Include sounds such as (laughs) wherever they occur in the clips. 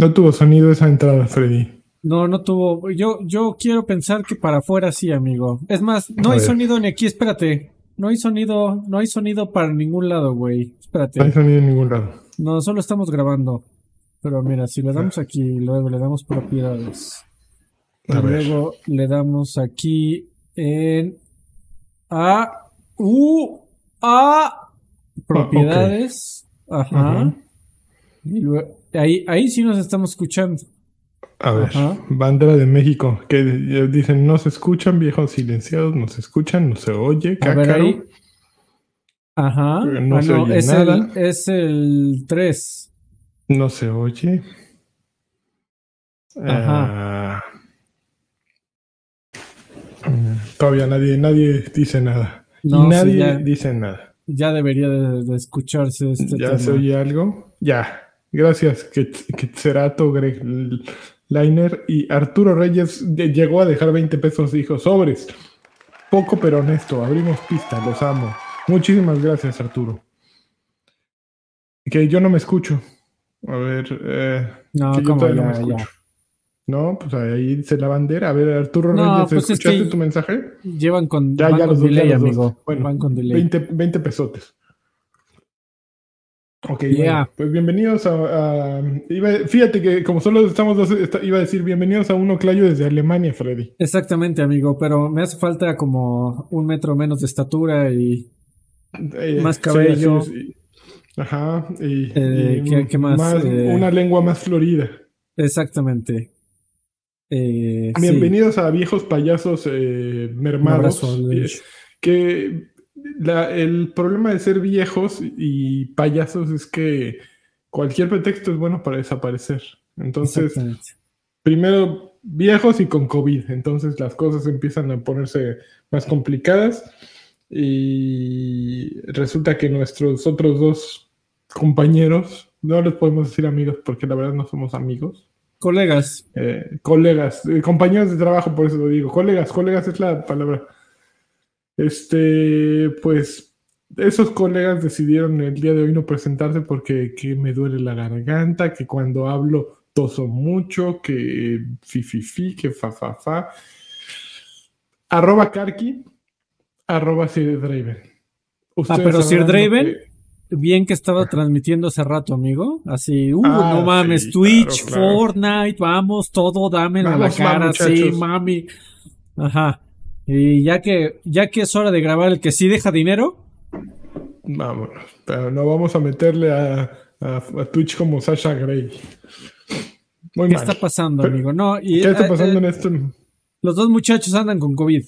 No tuvo sonido esa entrada, Freddy. No, no tuvo. Yo, yo quiero pensar que para afuera sí, amigo. Es más, no hay sonido ni aquí, espérate. No hay sonido, no hay sonido para ningún lado, güey. Espérate. No hay sonido en ningún lado. No, solo estamos grabando. Pero mira, si le damos aquí, luego le damos propiedades. y luego le damos aquí en A, U, A, propiedades. Ajá. Y luego, ahí, ahí sí nos estamos escuchando. A ver, bandera de México, que dicen, no se escuchan, viejos silenciados, no se escuchan, no se oye, cácaro. Ajá. No ah, se oye es nada. El, es el 3. No se oye. Ajá. Uh, todavía nadie, nadie dice nada. No, nadie dice nada. Ya debería de, escucharse este ¿Ya se oye algo? Ya. Gracias, que, que Cerato, Greg Liner y Arturo Reyes llegó a dejar 20 pesos, dijo, sobres. Poco pero honesto, abrimos pista, los amo. Muchísimas gracias, Arturo. Que yo no me escucho. A ver, eh, no, como ya, no ya. No, pues ahí dice la bandera. A ver, Arturo Reyes, pues ¿escuchaste tu mensaje? Llevan con, ya, ya los delay, amigo. Bueno, van con delay. 20, 20 pesotes. Ok, pues bienvenidos a, fíjate que como solo estamos dos, iba a decir bienvenidos a uno Clayo desde Alemania, Freddy. Exactamente, amigo, pero me hace falta como un metro menos de estatura y eh, más cabello. ajá, y, eh, ¿qué, más? Eh, una lengua más florida. Exactamente. bienvenidos a viejos payasos mermados. que el problema de ser viejos y payasos es que cualquier pretexto es bueno para desaparecer. Entonces, primero viejos y con COVID. Entonces las cosas empiezan a ponerse más complicadas y resulta que nuestros otros dos compañeros, no les podemos decir amigos porque la verdad no somos amigos. Colegas. Eh, colegas, eh, compañeros de trabajo, por eso lo digo. Colegas, colegas es la palabra este, pues esos colegas decidieron el día de hoy no presentarse porque que me duele la garganta, que cuando hablo toso mucho, que fi, fi, fi que fa, fa, fa. Arroba Karki, arroba Sir Draven. Ah, pero Sir Draven, bien que estaba transmitiendo hace rato, amigo. Así, uh, ah, no mames, Twitch, Fortnite, vamos, todo, dame la cara, sí, mami. Ajá. Y ya que, ya que es hora de grabar el que sí deja dinero. Vámonos, pero no vamos a meterle a, Twitch como Sasha Gray. ¿Qué está pasando, amigo? No, ¿Qué está eh, pasando en esto? Los dos muchachos andan con COVID.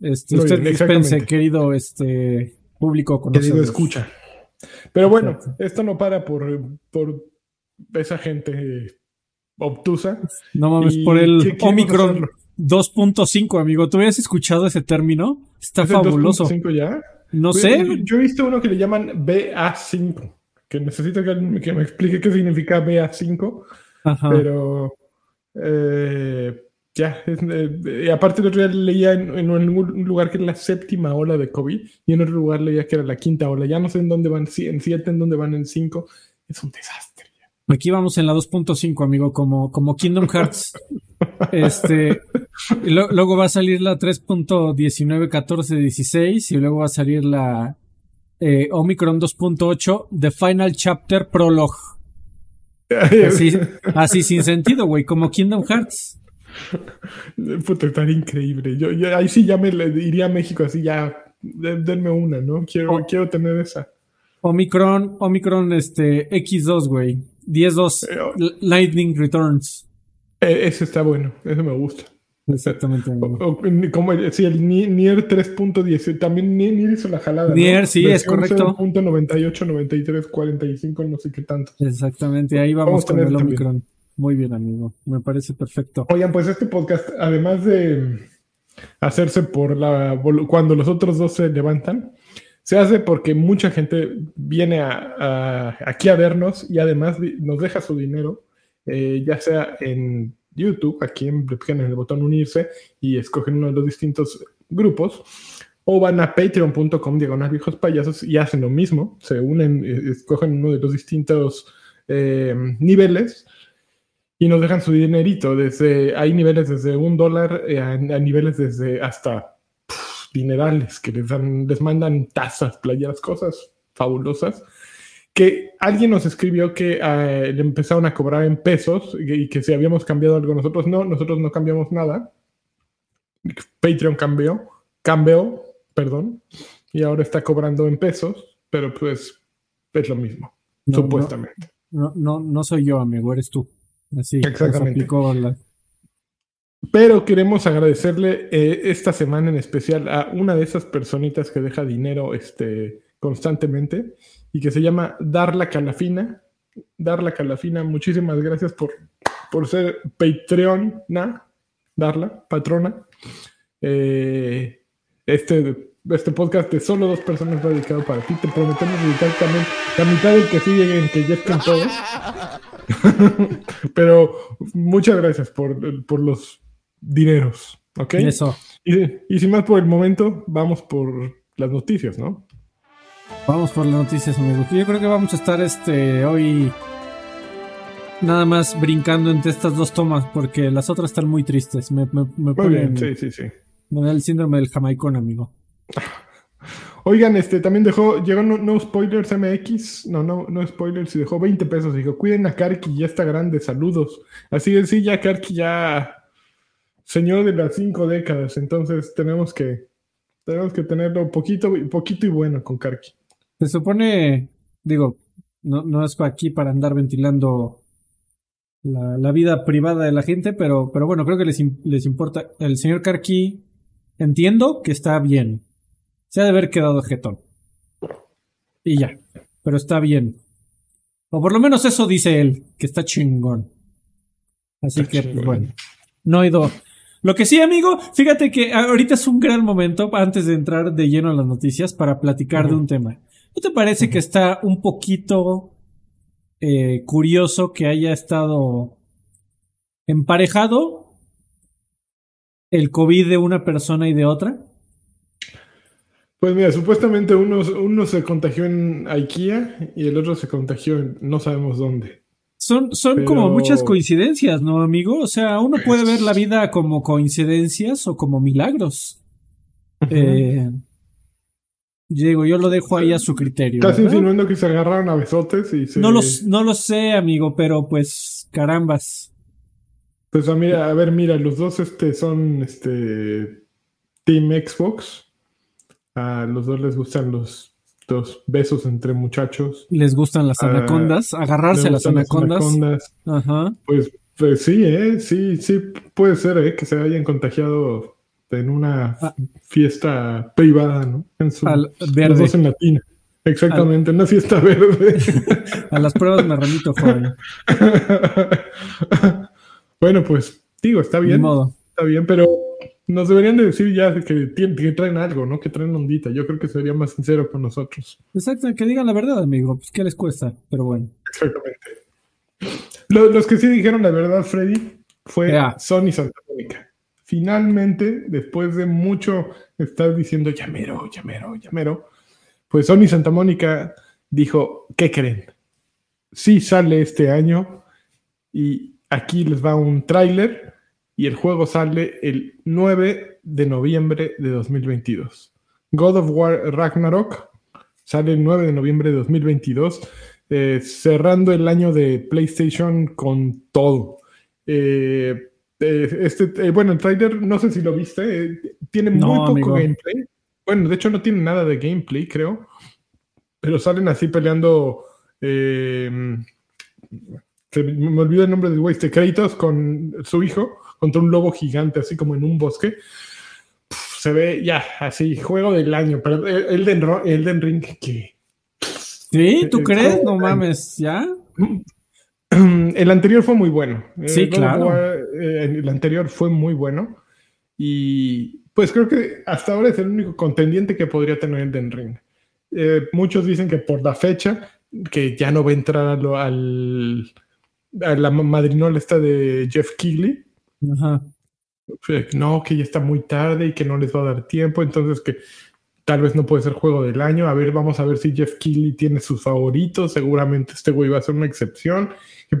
Este, usted dispense, querido este, público conocido. Querido escucha. Pero bueno, esto no para por, por esa gente obtusa. No mames, por el Omicron. 2.5, amigo. ¿Tú habías escuchado ese término? Está fabuloso. ¿2.5 ya? No sé. Yo he visto uno que le llaman BA5, que necesito que, que me explique qué significa BA5. Ajá. Pero eh, ya, eh, aparte el otro día leía en, un lugar que era la séptima ola de COVID y en otro lugar leía que era la quinta ola. Ya no sé en dónde van, en siete, en dónde van en cinco. Es un desastre. Aquí vamos en la 2.5, amigo, como, como Kingdom Hearts. (laughs) este, luego va a salir la 3.19.14.16 y luego va a salir la eh, Omicron 2.8 The Final Chapter Prologue. Así, sin sentido, güey, como Kingdom Hearts. Puta, tan increíble. Yo, ahí sí ya me iría a México, así ya, denme una, ¿no? Quiero, oh. quiero tener esa. Omicron, Omicron, este, X2, güey. 10-2, eh, Lightning Returns. E, ese está bueno, ese me gusta. Exactamente. como sí, el Nier 3.10, también Nier hizo la jalada. Nier, sí, es correcto. 0.98, 93, 45, no sé qué tanto. Exactamente, ahí vamos, con el Omicron. Muy bien, amigo, me parece perfecto. Oigan, pues este podcast, además de hacerse por la. cuando los otros dos se levantan, se hace porque mucha gente viene a, aquí a vernos y además nos deja su dinero, eh, ya sea en YouTube, aquí en, el botón unirse y escogen uno de los distintos grupos, o van a patreon.com diagonal viejos payasos y hacen lo mismo, se unen, eh, escogen uno de los distintos eh, niveles y nos dejan su dinerito. Desde, hay niveles desde un dólar eh, a, niveles desde hasta dinerales que les, dan, les mandan tazas, playeras, cosas fabulosas. Que alguien nos escribió que eh, le empezaron a cobrar en pesos y, que si habíamos cambiado algo nosotros, no, nosotros no cambiamos nada. Patreon cambió, cambió, perdón, y ahora está cobrando en pesos, pero pues es lo mismo, supuestamente. No, no, no soy yo, amigo, eres tú. Así, Exactamente. Pero queremos agradecerle eh, esta semana en especial a una de esas personitas que deja dinero este, constantemente y que se llama Darla Calafina. Darla Calafina, muchísimas gracias por, por ser Patreona, Darla, patrona. Eh, este, este podcast de solo dos personas dedicado para ti. Te prometemos dedicar también la mitad del que sigue en que ya estén todos. (laughs) Pero muchas gracias por, los dineros, ¿ok? Eso. Y, sin más por el momento, vamos por las noticias, ¿no? Vamos por las noticias, amigo. Yo creo que vamos a estar este hoy nada más brincando entre estas dos tomas porque las otras están muy tristes. Me, ponen, sí, sí, sí. Me da el síndrome del jamaicón, amigo. (laughs) Oigan, este también dejó, llegó no, spoilers MX, no, no, no spoilers, y dejó 20 pesos. Dijo, cuiden a Karki, ya está grande, saludos. Así es, sí, ya Karki ya señor de las cinco décadas, entonces tenemos que, tenemos que tenerlo poquito, poquito y bueno con Karki. Se supone, digo, no, no es aquí para andar ventilando la, vida privada de la gente, pero, pero bueno, creo que les, les importa. El señor Karki, entiendo que está bien se ha de haber quedado jetón. Y ya. Pero está bien. O por lo menos eso dice él, que está chingón. Así que, pues, bueno. No he ido. Lo que sí, amigo, fíjate que ahorita es un gran momento antes de entrar de lleno a las noticias para platicar de un tema. ¿No te parece que está un poquito eh, curioso que haya estado emparejado el COVID de una persona y de otra? Pues mira, supuestamente uno, uno se contagió en IKEA y el otro se contagió en no sabemos dónde. Son, son como muchas coincidencias, ¿no, amigo? O sea, uno puede ver la vida como coincidencias o como milagros. Eh, digo, yo lo dejo ahí a su criterio. Estás insinuando que se agarraron a besotes y se... No, no lo sé, amigo, pero pues carambas. Pues a, mira, a ver, mira, los dos este, son este, Team Xbox. A los dos les gustan los, dos besos entre muchachos. Les gustan las anacondas, agarrarse a las anacondas. Ajá. Pues, pues, sí, ¿eh? sí, sí puede ser ¿eh? que se hayan contagiado en una ah. fiesta privada, ¿no? En su, Los dos en latina. Exactamente, en una fiesta verde. (laughs) a las pruebas me remito, Juan. (laughs) bueno, pues digo, está bien. modo. Está bien, pero nos deberían de decir ya que, que, traen algo, ¿no? Que traen ondita. Yo creo que sería más sincero con nosotros. Exacto, que digan la verdad, amigo. Pues, ¿qué les cuesta? Pero bueno. Exactamente. Los, que sí dijeron la verdad, Freddy, fue Sony Santa Mónica. Finalmente, después de mucho estar diciendo llamero, llamero, llamero, pues Sony Santa Mónica dijo, ¿qué creen? Sí sale este año y aquí les va un tráiler y el juego sale el 9 de noviembre de 2022. God of War Ragnarok sale el 9 de noviembre de 2022, eh, cerrando el año de PlayStation con todo. Eh, eh, este, bueno, el trailer, no sé si lo viste, tiene muy poco gameplay. Bueno, de hecho no tiene nada de gameplay, creo. Pero salen así peleando. me olvidó el nombre del güey, este Kratos con su hijo contra un lobo gigante, así como en un bosque. se ve ya, así, juego del año, pero Elden, Elden Ring que... Sí, ¿tú crees? No mames, ¿ya? (clears throat) El anterior fue muy bueno. Sí, claro. Eh, el anterior fue muy bueno. Y pues creo que hasta ahora es el único contendiente que podría tener Elden Ring. Eh, muchos dicen que por la fecha, que ya no va a entrar al, a la madrinola esta de Jeff Keighley, no, que ya está muy tarde y que no les va a dar tiempo, entonces que tal vez no puede ser juego del año. A ver, vamos a ver si Jeff Keighley tiene sus favoritos. Seguramente este güey va a ser una excepción.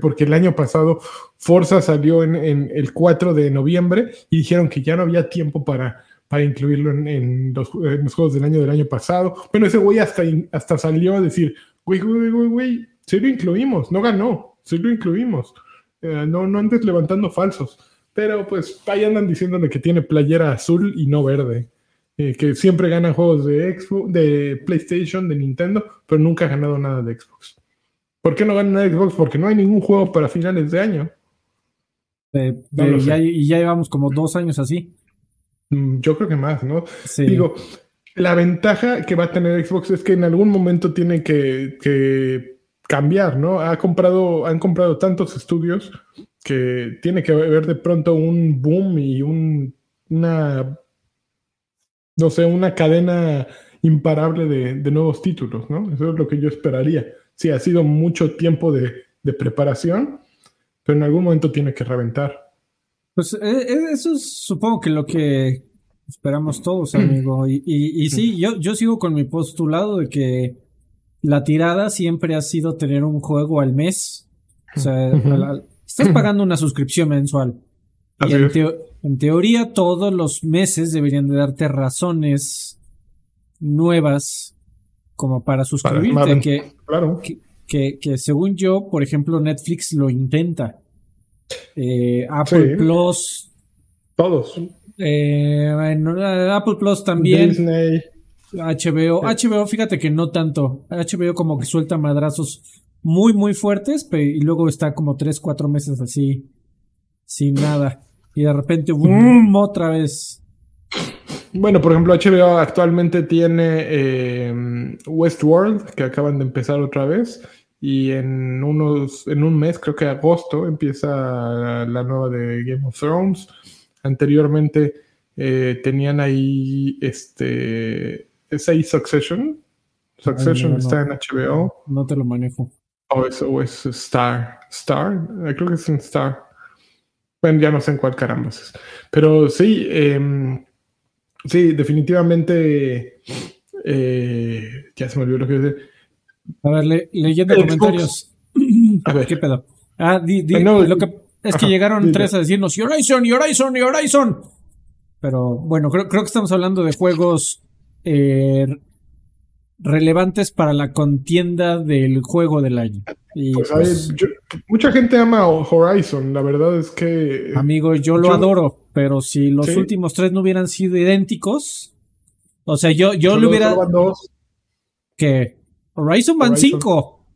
Porque el año pasado Forza salió en, el 4 de noviembre y dijeron que ya no había tiempo para, incluirlo en, los, juegos del año del año pasado. Bueno, ese güey hasta, hasta salió a decir, güey, güey, güey, güey, sí lo incluimos. No ganó, sí lo incluimos. Eh, no, no andes levantando falsos. Pero pues ahí andan diciéndole que tiene playera azul y no verde. Eh, que siempre gana juegos de, Xbox, de PlayStation, de Nintendo, pero nunca ha ganado nada de Xbox. ¿Por qué no gana nada de Xbox? Porque no hay ningún juego para finales de año. Eh, y, ya, y, ya, llevamos como dos años así. Mm, yo creo que más, ¿no? Digo, la ventaja que va a tener Xbox es que en algún momento tiene que, cambiar, ¿no? Ha comprado, han comprado tantos estudios que tiene que haber de pronto un boom y un, una no sé, una cadena imparable de, nuevos títulos, ¿no? Eso es lo que yo esperaría. Sí, ha sido mucho tiempo de, preparación, pero en algún momento tiene que reventar. Pues eh, eh, eso es supongo que lo que esperamos todos, amigo. Y, y, sí, yo, yo sigo con mi postulado de que la tirada siempre ha sido tener un juego al mes. O sea, estás (laughs) pagando una suscripción mensual. Y en, teoría, todos los meses deberían de darte razones nuevas como para suscribirte. que, claro. que, que, según yo, por ejemplo, Netflix lo intenta. Eh, Apple Plus. Todos. Eh, Apple Plus también. Disney. HBO. HBO, fíjate que no tanto. HBO como que suelta madrazos muy, muy fuertes, y luego está como tres, cuatro meses así, sin nada y de repente, ¡boom! otra vez. Bueno, por ejemplo, HBO actualmente tiene eh, Westworld, que acaban de empezar otra vez. Y en unos, en un mes, creo que agosto, empieza la nueva de Game of Thrones. Anteriormente eh, tenían ahí este. ¿Es ahí Succession? Succession está en HBO. No te lo manejo. O es, o es Star. Star, creo que es en Star. Bueno, ya no sé en cuál caramba es. Pero sí, em, sí, definitivamente. Eh, ya se me olvidó lo que decir. A ver, leyendo comentarios. A ver. ¿Qué pedo? Ah, di, di, lo que es que llegaron tres a decirnos Horizon, y Horizon, y Horizon. Pero bueno, creo, creo que estamos hablando de juegos eh, relevantes para la contienda del juego del año. Pues, pues mucha gente ama Horizon, la verdad es que... Amigo, yo lo adoro, pero si los últimos tres no hubieran sido idénticos, o sea, yo, yo le hubiera... que Horizon van 5.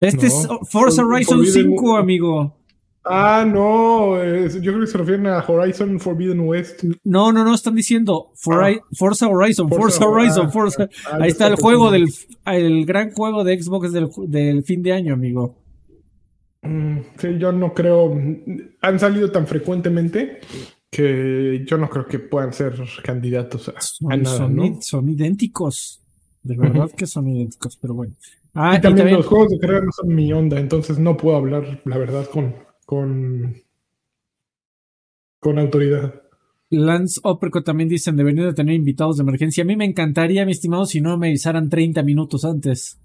Este es Forza Horizon 5, amigo. Ah, no, yo creo que se refieren a Horizon Forbidden West. No, no, no, están diciendo ah. Forza Horizon, Forza, Horizon, ah, Forza. Ah, Ahí está el juego del, el gran juego de Xbox del, del fin de año, amigo. Mm, sí, yo no creo, han salido tan frecuentemente que yo no creo que puedan ser candidatos a, son, nada, son, idénticos, de verdad que son idénticos, pero bueno. Ah, y, también los juegos de carrera no son mi onda, entonces no puedo hablar la verdad con, con, con autoridad. Lance Operco también dicen, deberían de tener invitados de emergencia. A mí me encantaría, mi estimado, si no me avisaran 30 minutos antes.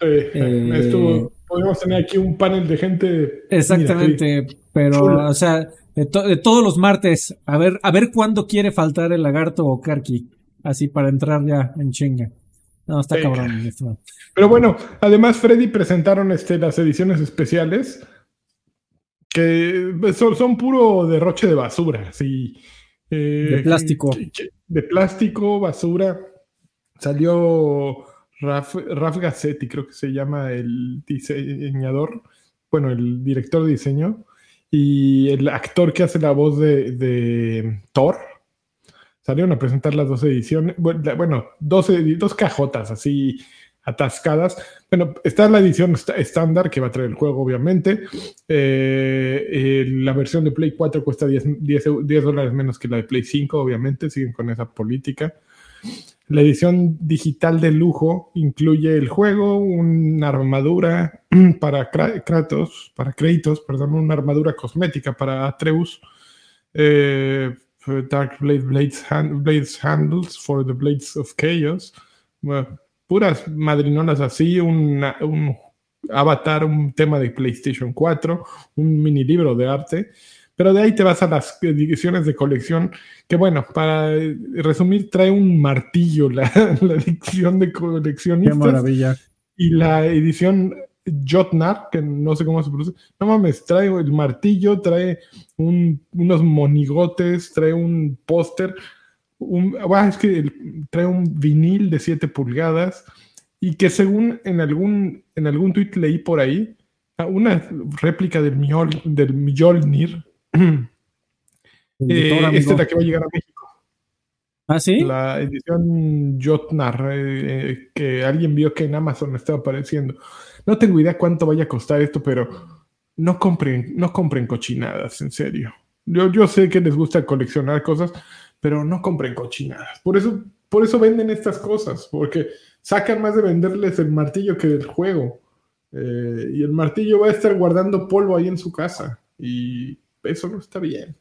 Eh, podríamos tener aquí un panel de gente. Exactamente, pero, o sea, de, todos los martes, a ver, a ver cuándo quiere faltar el lagarto o Karki, así para entrar ya en chinga. No, está cabrón. Pero bueno, además Freddy presentaron este, las ediciones especiales que pues, son, puro derroche de basura, sí. Eh, de plástico. De plástico, basura. Salió Raf, Raf Gassetti, creo que se llama el diseñador, bueno, el director de diseño, y el actor que hace la voz de, Thor. Salieron a presentar las dos ediciones, bueno, dos, dos cajotas así atascadas. Bueno, está la edición estándar que va a traer el juego, obviamente. Eh, la versión de Play 4 cuesta 10, 10, dólares menos que la de Play 5, obviamente, siguen con esa política. La edición digital de lujo incluye el juego, una armadura (clears throat) para Kratos, para Kratos, perdón, una armadura cosmética para Atreus, eh, Dark Blade Blades, Blades Handles for the Blades of Chaos. Puras madrinonas así, un avatar, un tema de PlayStation 4, un mini libro de arte. Pero de ahí te vas a las ediciones de colección, que bueno, para resumir, trae un martillo la, (laughs) edición de coleccionistas. Qué maravilla. Y la edición Jotnar, que no sé cómo se pronuncia. No mames, trae el martillo, trae unos monigotes, trae un póster. Un, es que trae un vinil de 7 pulgadas y que según en algún, en algún tweet leí por ahí, una réplica del, Mjol, del Mjolnir eh, esta es la que va a llegar a México. ¿Ah, sí? La edición Jotnar, eh, que alguien vio que en Amazon estaba apareciendo. No tengo idea cuánto vaya a costar esto, pero no compren, no compren cochinadas, en serio. Yo, yo sé que les gusta coleccionar cosas, pero no compren cochinadas. Por eso, por eso venden estas cosas, porque sacan más de venderles el martillo que del juego. Eh, y el martillo va a estar guardando polvo ahí en su casa. Y eso no está bien.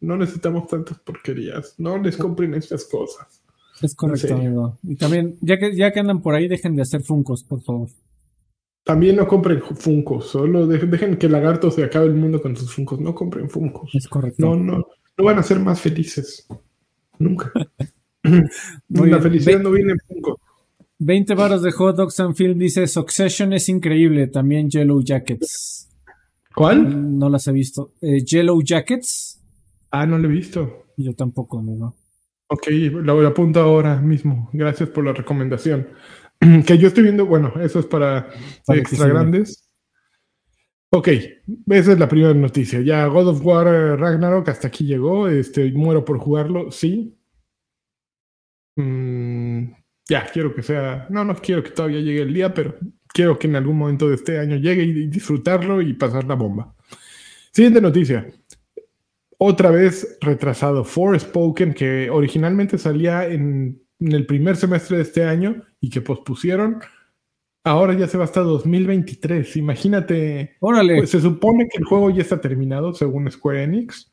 No necesitamos tantas porquerías. No les compren estas cosas. Es correcto, amigo. Y también, ya que, ya que andan por ahí, dejen de hacer funcos, por favor. También no compren funcos, solo dejen, que el lagarto se acabe el mundo con sus funcos. No compren funcos. Es correcto. No, no, no van a ser más felices. Nunca. (laughs) La felicidad no viene en funcos. 20 baros de Hot Dogs and Film dice Succession es increíble. También Yellow Jackets. ¿Cuál? No las he visto. Eh, Yellow Jackets. Ah, no lo he visto. Yo tampoco, amigo. Ok, lo apunto ahora mismo. Gracias por la recomendación. (clears throat) que yo estoy viendo, bueno, eso es para, extra grandes. Ok, esa es la primera noticia. Ya God of War eh, Ragnarok hasta aquí llegó. Este, muero por jugarlo, sí. Mm, ya, quiero que sea, no, no quiero que todavía llegue el día, pero quiero que en algún momento de este año llegue y disfrutarlo y pasar la bomba. Siguiente noticia. Otra vez retrasado Forspoken, que originalmente salía en, el primer semestre de este año y que pospusieron. Ahora ya se va hasta 2023. Imagínate. Órale. Pues se supone que el juego ya está terminado, según Square Enix,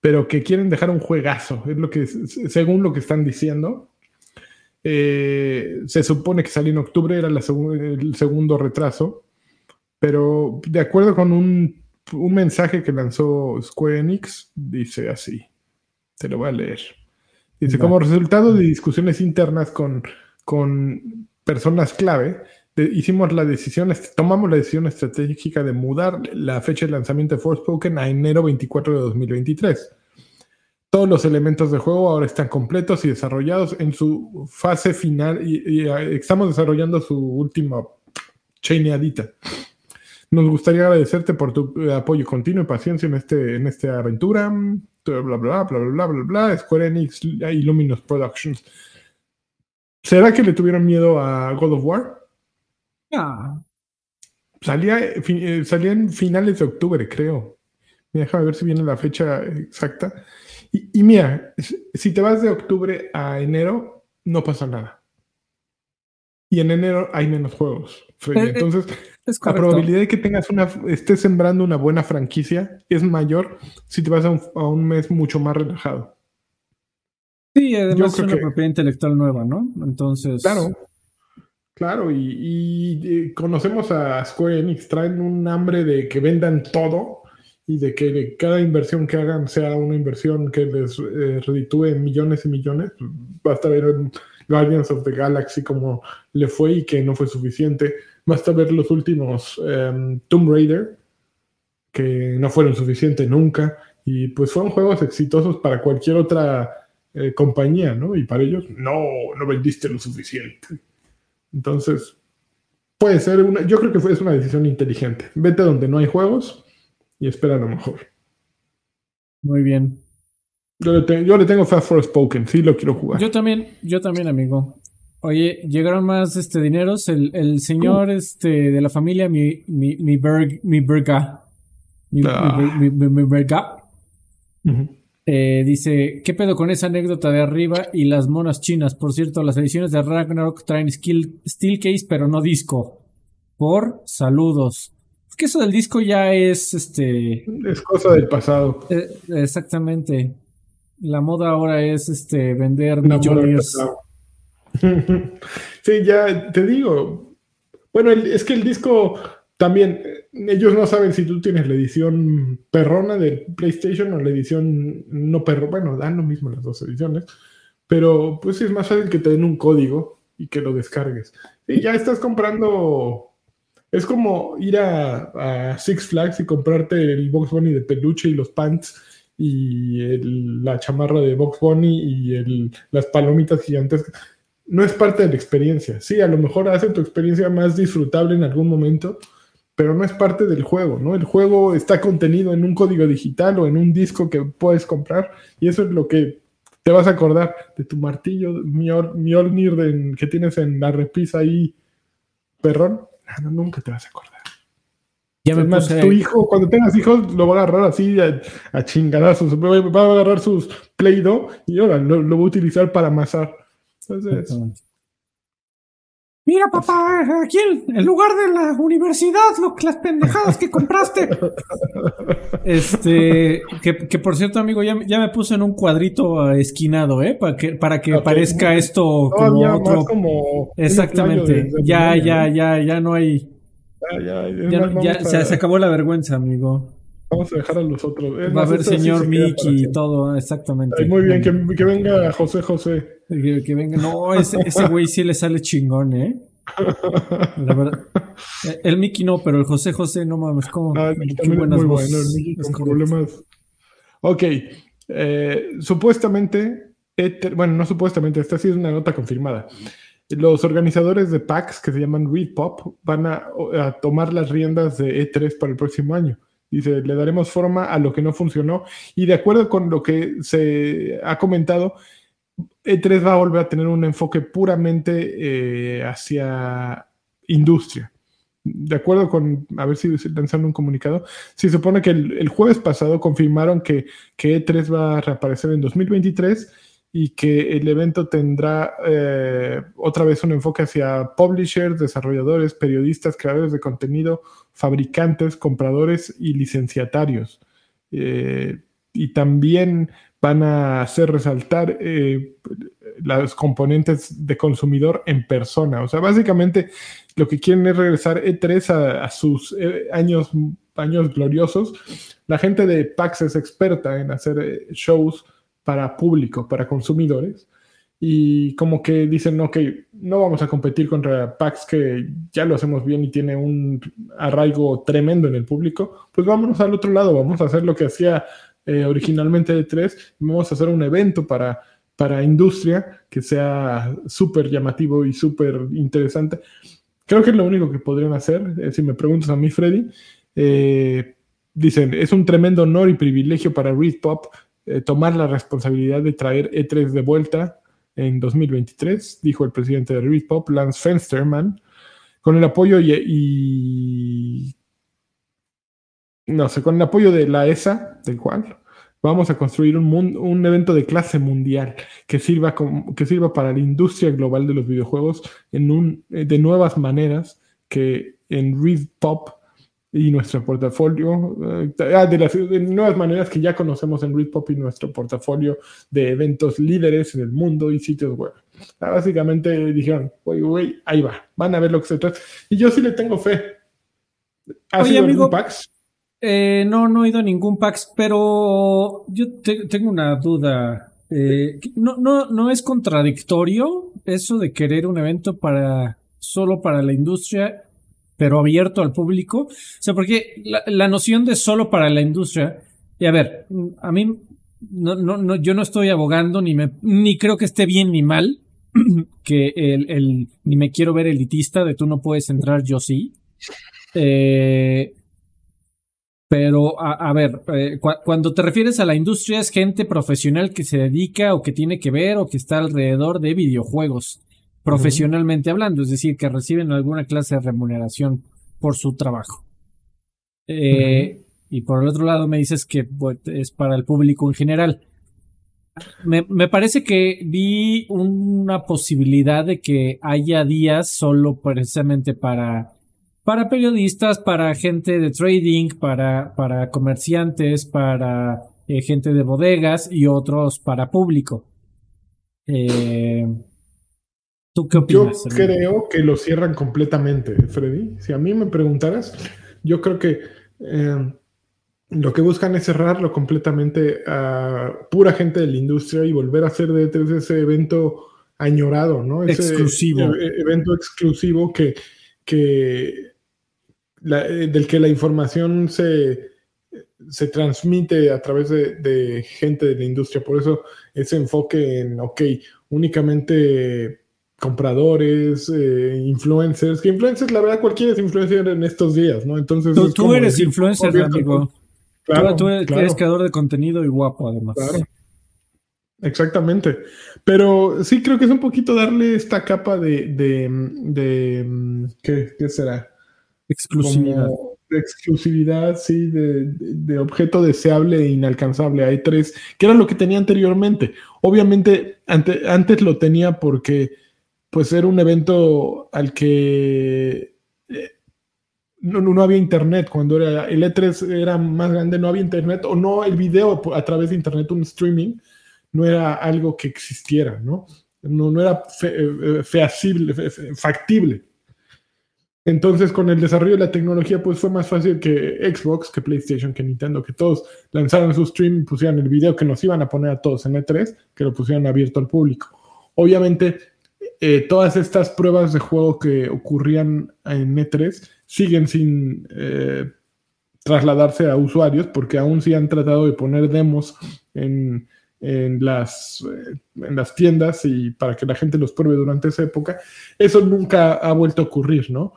pero que quieren dejar un juegazo. Es lo que, según lo que están diciendo. Eh, se supone que salió en octubre, era el segundo retraso, pero de acuerdo con un, mensaje que lanzó Square Enix, dice así, te lo voy a leer. Dice, como resultado de discusiones internas con, con personas clave, hicimos la decisión, tomamos la decisión estratégica de mudar la fecha de lanzamiento de Forspoken a enero 24 de 2023. Todos los elementos de juego ahora están completos y desarrollados en su fase final y, eh, estamos desarrollando su última chaineadita. Nos gustaría agradecerte por tu eh, apoyo continuo y paciencia en, este, en esta aventura. Bla, bla, bla, bla, bla, bla, bla, Square Enix y Luminous Productions. ¿Será que le tuvieron miedo a God of War? Salía, eh, salía en finales de octubre, creo. Déjame ver si viene la fecha exacta. Y, mira, si te vas de octubre a enero, no pasa nada. Y en enero hay menos juegos. Eh, eh, Entonces, la probabilidad de que tengas una, estés sembrando una buena franquicia es mayor si te vas a un, mes mucho más relajado. Sí, además es una propiedad intelectual nueva, ¿no? Entonces. Claro. Claro, y, y, conocemos a Square Enix, traen un hambre de que vendan todo y de que cada inversión que hagan sea una inversión que les eh, reditúe millones y millones. Basta ver Guardians of the Galaxy como le fue y que no fue suficiente. Basta ver los últimos em, Tomb Raider, que no fueron suficientes nunca. Y pues fueron juegos exitosos para cualquier otra eh, compañía, ¿no? Y para ellos, no, no vendiste lo suficiente. Entonces, puede ser una, yo creo que fue, es una decisión inteligente. Vete donde no hay juegos y espera lo mejor. Muy bien. Yo le, tengo, yo le tengo Fast for Spoken, sí lo quiero jugar. Yo también, yo también, amigo. Oye, llegaron más este dineros. El, el señor este de la familia, mi, mi, mi, berg, mi berga. Mi, mi, berga. Eh, dice, ¿qué pedo con esa anécdota de arriba y las monas chinas? Por cierto, las ediciones de Ragnarok traen skill, steel case, pero no disco. Por saludos que eso del disco ya es este. Es cosa del pasado. Eh, exactamente. La moda ahora es este vender millones. (laughs) sí, ya te digo. Bueno, es que el disco también, ellos no saben si tú tienes la edición perrona de PlayStation o la edición no perro. Bueno, dan lo mismo las dos ediciones. Pero pues es más fácil que te den un código y que lo descargues. Y ya estás comprando. Es como ir a, Six Flags y comprarte el Box Bunny de peluche y los pants y la chamarra de Box Bunny y las palomitas gigantes. No es parte de la experiencia. Sí, a lo mejor hace tu experiencia más disfrutable en algún momento, pero no es parte del juego, ¿no? El juego está contenido en un código digital o en un disco que puedes comprar y eso es lo que te vas a acordar de tu martillo Mjolnir que tienes en la repisa ahí, perrón. Ah, no, nunca te vas a acordar. Ya me tu hijo, cuando tengas hijos, lo va a agarrar así a, a chingadazos. Va a agarrar sus Play-Doh y ahora lo, lo, va a utilizar para amasar. Entonces, Mira, papá, aquí en, lugar de la universidad, lo, las pendejadas que compraste. Este, que, por cierto, amigo, ya, ya, me puse en un cuadrito esquinado, ¿eh? Para que, para que parezca esto como otro. Como Exactamente. Ya, ya, ya, ya no hay. Ya, ya, ya, se, acabó la vergüenza, amigo. Vamos a dejar a los otros. Va a haber señor Mickey y todo, exactamente. muy bien, que, que, venga José José. Que, venga. No, ese, ese güey sí le sale chingón, ¿eh? La verdad. El Mickey no, pero el José José, no mames, como. Ah, qué buenas muy bueno, el Mickey con problemas. Ok. Eh, supuestamente, bueno, no supuestamente, esta sí es una nota confirmada. Los organizadores de PAX, que se llaman Read Pop, van a, a tomar las riendas de E3 para el próximo año. Dice, le daremos forma a lo que no funcionó. Y de acuerdo con lo que se ha comentado, E3 va a volver a tener un enfoque puramente eh, hacia industria. De acuerdo con, a ver si lanzando un comunicado, se supone que el, jueves pasado confirmaron que, que, E3 va a reaparecer en 2023 y que el evento tendrá eh, otra vez un enfoque hacia publishers, desarrolladores, periodistas, creadores de contenido, fabricantes, compradores y licenciatarios. Eh, y también van a hacer resaltar eh, las componentes de consumidor en persona. O sea, básicamente lo que quieren es regresar E3 a, sus eh, años, años gloriosos. La gente de PAX es experta en hacer eh, shows para público, para consumidores. Y como que dicen, ok, no vamos a competir contra PAX que ya lo hacemos bien y tiene un arraigo tremendo en el público, pues vámonos al otro lado, vamos a hacer lo que hacía eh, originalmente de tres, vamos a hacer un evento para, para industria que sea súper llamativo y súper interesante. Creo que es lo único que podrían hacer, eh, si me preguntas a mí, Freddy. Eh, dicen, es un tremendo honor y privilegio para Read Pop tomar la responsabilidad de traer E3 de vuelta en 2023, dijo el presidente de Read Pop, Lance Fensterman, con el apoyo y no sé, con el apoyo de la ESA, del cual vamos a construir un, un evento de clase mundial que sirva, que sirva para la industria global de los videojuegos en un, eh, de nuevas maneras que en Read Pop y nuestro portafolio, eh, ah, de las nuevas maneras que ya conocemos en Read Pop y nuestro portafolio de eventos líderes en el mundo y sitios web. Ah, básicamente dijeron, güey, güey, ahí va, van a ver lo que se trata. Y yo sí le tengo fe. ¿Ha Oye, amigo, PAX? Eh, no, no he ido a ningún PAX, pero yo tengo una duda. Eh, no, no, no es contradictorio eso de querer un evento para solo para la industria, pero abierto al público. O sea, porque la, noción de solo para la industria, y a ver, a mí no, no, no, yo no estoy abogando ni me, ni creo que esté bien ni mal (clears throat) que el, el ni me quiero ver elitista de tú no puedes entrar, yo sí. Eh, pero, a, ver, eh, cuando te refieres a la industria es gente profesional que se dedica o que tiene que ver o que está alrededor de videojuegos, profesionalmente hablando, es decir, que reciben alguna clase de remuneración por su trabajo. Eh, y por el otro lado me dices que pues, es para el público en general. Me, me, parece que vi una posibilidad de que haya días solo precisamente para para periodistas, para gente de trading, para, para comerciantes, para eh, gente de bodegas y otros para público. Eh, ¿Tú qué opinas? Yo creo que lo cierran completamente, Freddy. Si a mí me preguntaras, yo creo que eh, lo que buscan es cerrarlo completamente a pura gente de la industria y volver a hacer de E3 ese evento añorado, ¿no? Ese exclusivo. E-, evento exclusivo que, que del que la información se, se transmite a través de, gente de la industria. Por eso ese enfoque en, ok, únicamente compradores, eh, influencers, que influencers, la verdad, cualquiera es influencer en estos días, ¿no? Entonces... Tú, eres influencer, amigo. Claro, tú, eres creador de contenido y guapo, además. Claro. Exactamente. Pero sí creo que es un poquito darle esta capa de... de, ¿qué, ¿qué, será? Exclusividad de exclusividad, sí, de, objeto deseable e inalcanzable. Hay tres, que era lo que tenía anteriormente. Obviamente, antes lo tenía porque, pues, era un evento al que eh, no, no, había internet. Cuando era, el E3 era más grande, no había internet, o no el video a través de internet, un streaming, no era algo que existiera, ¿no? No, no era eh, feasible, factible. Entonces, con el desarrollo de la tecnología, pues fue más fácil que Xbox, que PlayStation, que Nintendo, que todos lanzaran su stream y pusieran el video que nos iban a poner a todos en E3, que lo pusieran abierto al público. Obviamente, eh, todas estas pruebas de juego que ocurrían en E3 siguen sin eh, trasladarse a usuarios, porque aún sí han tratado de poner demos eh, en las tiendas y para que la gente los pruebe durante esa época. Eso nunca ha vuelto a ocurrir, ¿no?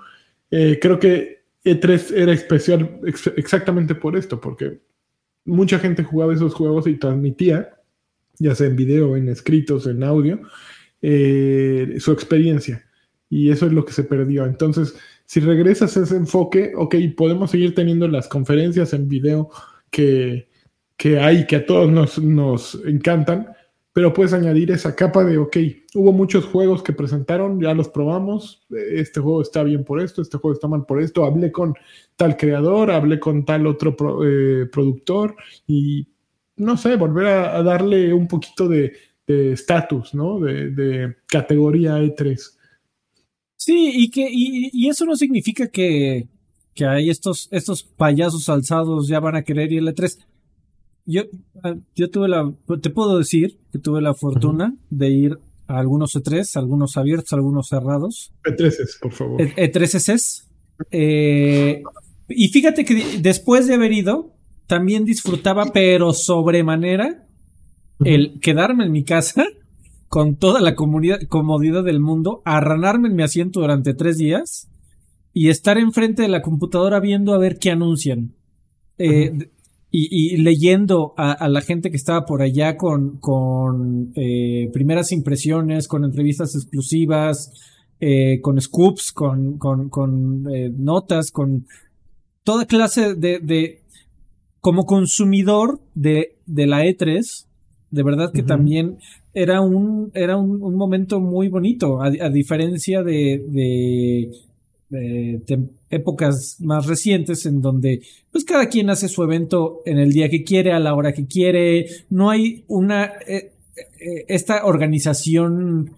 Eh, creo que E3 era especial exactamente por esto, porque mucha gente jugaba esos juegos y transmitía, ya sea en video, en escritos, en audio, eh, su experiencia. Y eso es lo que se perdió. Entonces, si regresas a ese enfoque, ok, podemos seguir teniendo las conferencias en video que, que hay, que a todos nos, nos encantan, pero puedes añadir esa capa de, ok, hubo muchos juegos que presentaron, ya los probamos, este juego está bien por esto, este juego está mal por esto, hablé con tal creador, hablé con tal otro eh, productor y no sé, volver a, darle un poquito de estatus, ¿no? De, categoría E3. Sí, y que y, eso no significa que, que hay estos, estos payasos alzados ya van a querer ir al E3 yo, ah, yo tuve la, te puedo decir que tuve la fortuna de ir a algunos E3, algunos abiertos, algunos cerrados. E3s, por favor. E3s. E eh, y fíjate que después de haber ido, también disfrutaba, pero sobremanera, el quedarme en mi casa con toda la comodidad del mundo, arranarme en mi asiento durante tres días y estar enfrente de la computadora viendo a ver qué anuncian. Eh, y, leyendo a, la gente que estaba por allá con, con eh, primeras impresiones, con entrevistas exclusivas, eh, con scoops, con, con, con eh, notas, con toda clase de, de como consumidor de, de la E3, de verdad que también era un, era un, un momento muy bonito, a, a diferencia de, de épocas más recientes en donde pues cada quien hace su evento en el día que quiere, a la hora que quiere, no hay una eh, eh, esta organización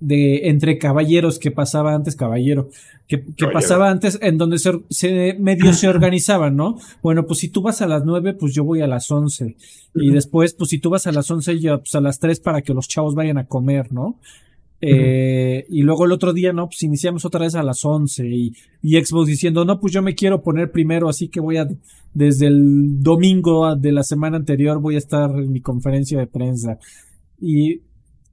de entre caballeros que pasaba antes, caballero, que, que pasaba antes en donde se, se medio se (laughs) organizaban, ¿no? Bueno, pues si tú vas a las nueve, pues yo voy a las once. Y después, pues si tú vas a las once, yo pues a las tres para que los chavos vayan a comer, ¿no? Eh, y luego el otro día, no, pues iniciamos otra vez a las 11 y, y, Xbox diciendo, no, pues yo me quiero poner primero, así que voy a, desde el domingo de la semana anterior voy a estar en mi conferencia de prensa. Y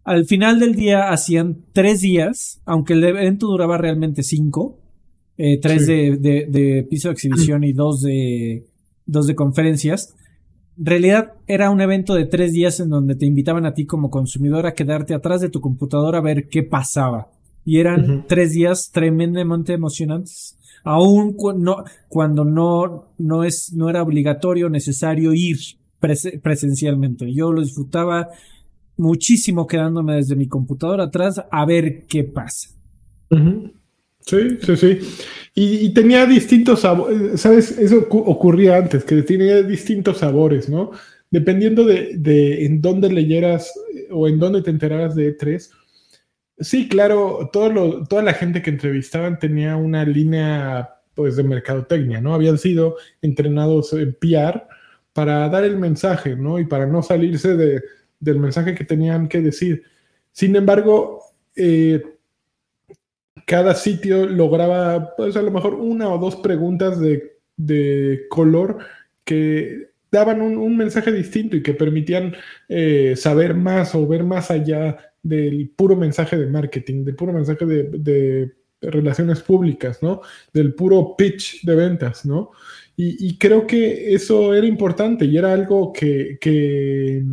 al final del día hacían tres días, aunque el evento duraba realmente cinco, eh, tres de, de, de, piso de exhibición y dos de, dos de conferencias realidad era un evento de tres días en donde te invitaban a ti como consumidor a quedarte atrás de tu computadora a ver qué pasaba. Y eran tres días tremendamente emocionantes. Aún no, cuando no, no, es, no era obligatorio, necesario ir presencialmente. Yo lo disfrutaba muchísimo quedándome desde mi computadora atrás a ver qué pasa. Sí, sí, sí. Y, tenía distintos sabores, ¿sabes? Eso ocurría antes, que tenía distintos sabores, ¿no? dependiendo de, en dónde leyeras eh, o en dónde te enteraras de E3, sí, claro, todo toda la gente que entrevistaban tenía una línea pues de mercadotecnia, ¿no? Habían sido entrenados en PR para dar el mensaje, ¿no? Y para no salirse de, del mensaje que tenían que decir. Sin embargo, eh, cada sitio lograba, pues a lo mejor una o dos preguntas de, color que daban un, mensaje distinto y que permitían eh, saber más o ver más allá del puro mensaje de marketing, del puro mensaje de, relaciones públicas, ¿no? Del puro pitch de ventas, ¿no? Y, creo que eso era importante y era algo que, que